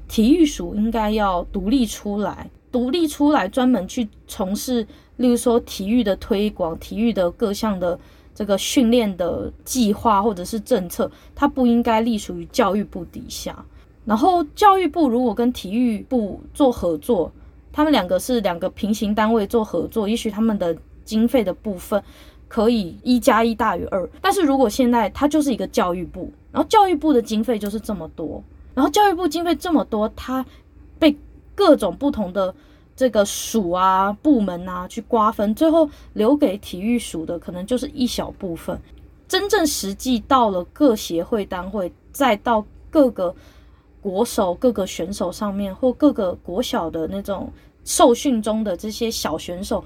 体育署应该要独立出来，独立出来专门去从事。例如说体育的推广、体育的各项的这个训练的计划或者是政策，它不应该隶属于教育部底下。然后教育部如果跟体育部做合作，他们两个是两个平行单位做合作，也许他们的经费的部分可以一加一大于二。但是如果现在它就是一个教育部，然后教育部的经费就是这么多，然后教育部经费这么多，它被各种不同的。这个署啊、部门啊去瓜分，最后留给体育署的可能就是一小部分。真正实际到了各协会单位，再到各个国手、各个选手上面，或各个国小的那种受训中的这些小选手，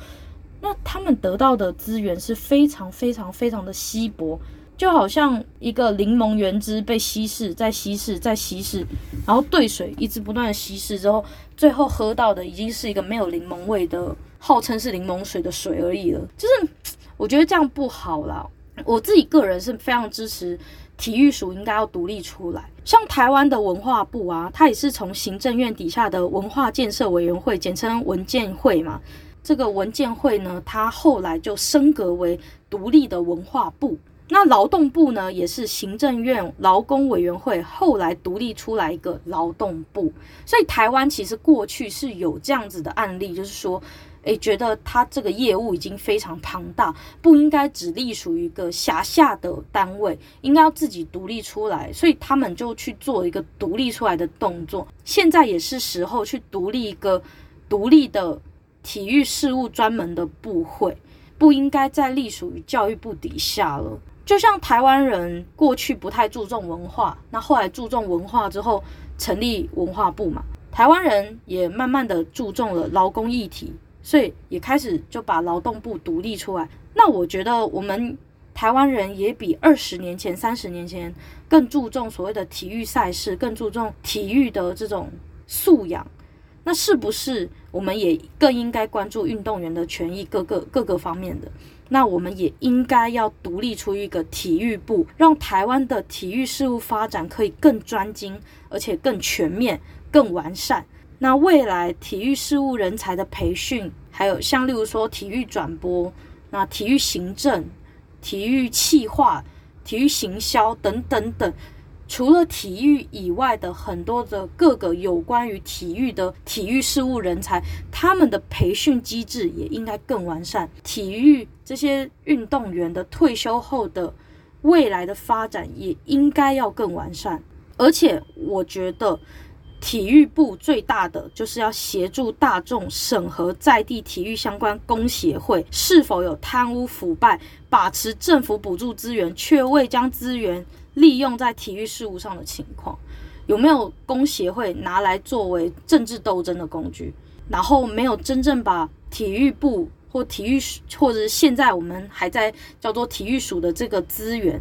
那他们得到的资源是非常非常非常的稀薄。就好像一个柠檬原汁被稀释，再稀释，再稀释，然后兑水一直不断的稀释之后，最后喝到的已经是一个没有柠檬味的，号称是柠檬水的水而已了。就是我觉得这样不好啦。我自己个人是非常支持体育署应该要独立出来。像台湾的文化部啊，它也是从行政院底下的文化建设委员会，简称文建会嘛。这个文建会呢，它后来就升格为独立的文化部。那劳动部呢，也是行政院劳工委员会后来独立出来一个劳动部。所以台湾其实过去是有这样子的案例，就是说。诶，觉得他这个业务已经非常庞大，不应该只隶属于一个辖下的单位，应该要自己独立出来，所以他们就去做一个独立出来的动作。现在也是时候去独立一个独立的体育事务专门的部会，不应该再隶属于教育部底下了。就像台湾人过去不太注重文化，那后来注重文化之后成立文化部嘛，台湾人也慢慢的注重了劳工议题。所以也开始就把劳动部独立出来。那我觉得我们台湾人也比二十年前、三十年前更注重所谓的体育赛事，更注重体育的这种素养。那是不是我们也更应该关注运动员的权益，各个各个方面的？那我们也应该要独立出一个体育部，让台湾的体育事务发展可以更专精，而且更全面、更完善。那未来体育事务人才的培训，还有像例如说体育转播、那体育行政、体育企划、体育行销等等等，除了体育以外的很多的各个有关于体育的体育事务人才，他们的培训机制也应该更完善。体育这些运动员的退休后的未来的发展也应该要更完善，而且我觉得。体育部最大的就是要协助大众审核在地体育相关公协会是否有贪污腐败、把持政府补助资源却未将资源利用在体育事务上的情况，有没有公协会拿来作为政治斗争的工具，然后没有真正把体育部或体育署，或者是现在我们还在叫做体育署的这个资源。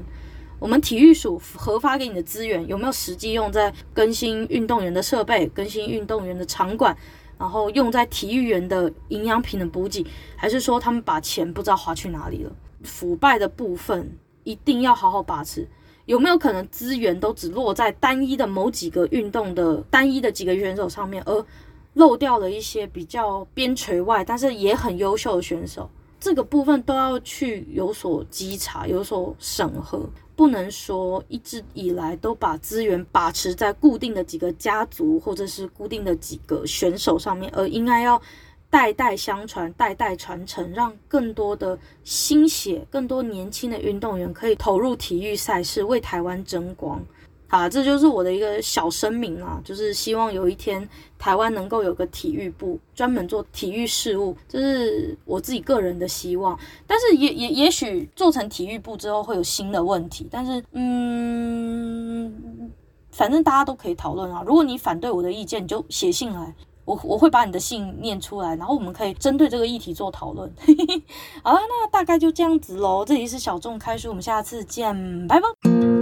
我们体育署核发给你的资源有没有实际用在更新运动员的设备、更新运动员的场馆，然后用在体育员的营养品的补给，还是说他们把钱不知道花去哪里了？腐败的部分一定要好好把持。有没有可能资源都只落在单一的某几个运动的单一的几个选手上面，而漏掉了一些比较边陲外但是也很优秀的选手？这个部分都要去有所稽查、有所审核。不能说一直以来都把资源把持在固定的几个家族或者是固定的几个选手上面，而应该要代代相传、代代传承，让更多的心血、更多年轻的运动员可以投入体育赛事，为台湾争光。好，这就是我的一个小声明啊，就是希望有一天台湾能够有个体育部，专门做体育事务，这是我自己个人的希望。但是也也也许做成体育部之后会有新的问题，但是嗯，反正大家都可以讨论啊。如果你反对我的意见，你就写信来，我我会把你的信念出来，然后我们可以针对这个议题做讨论。好了，那大概就这样子喽。这里是小众开书，我们下次见，拜拜。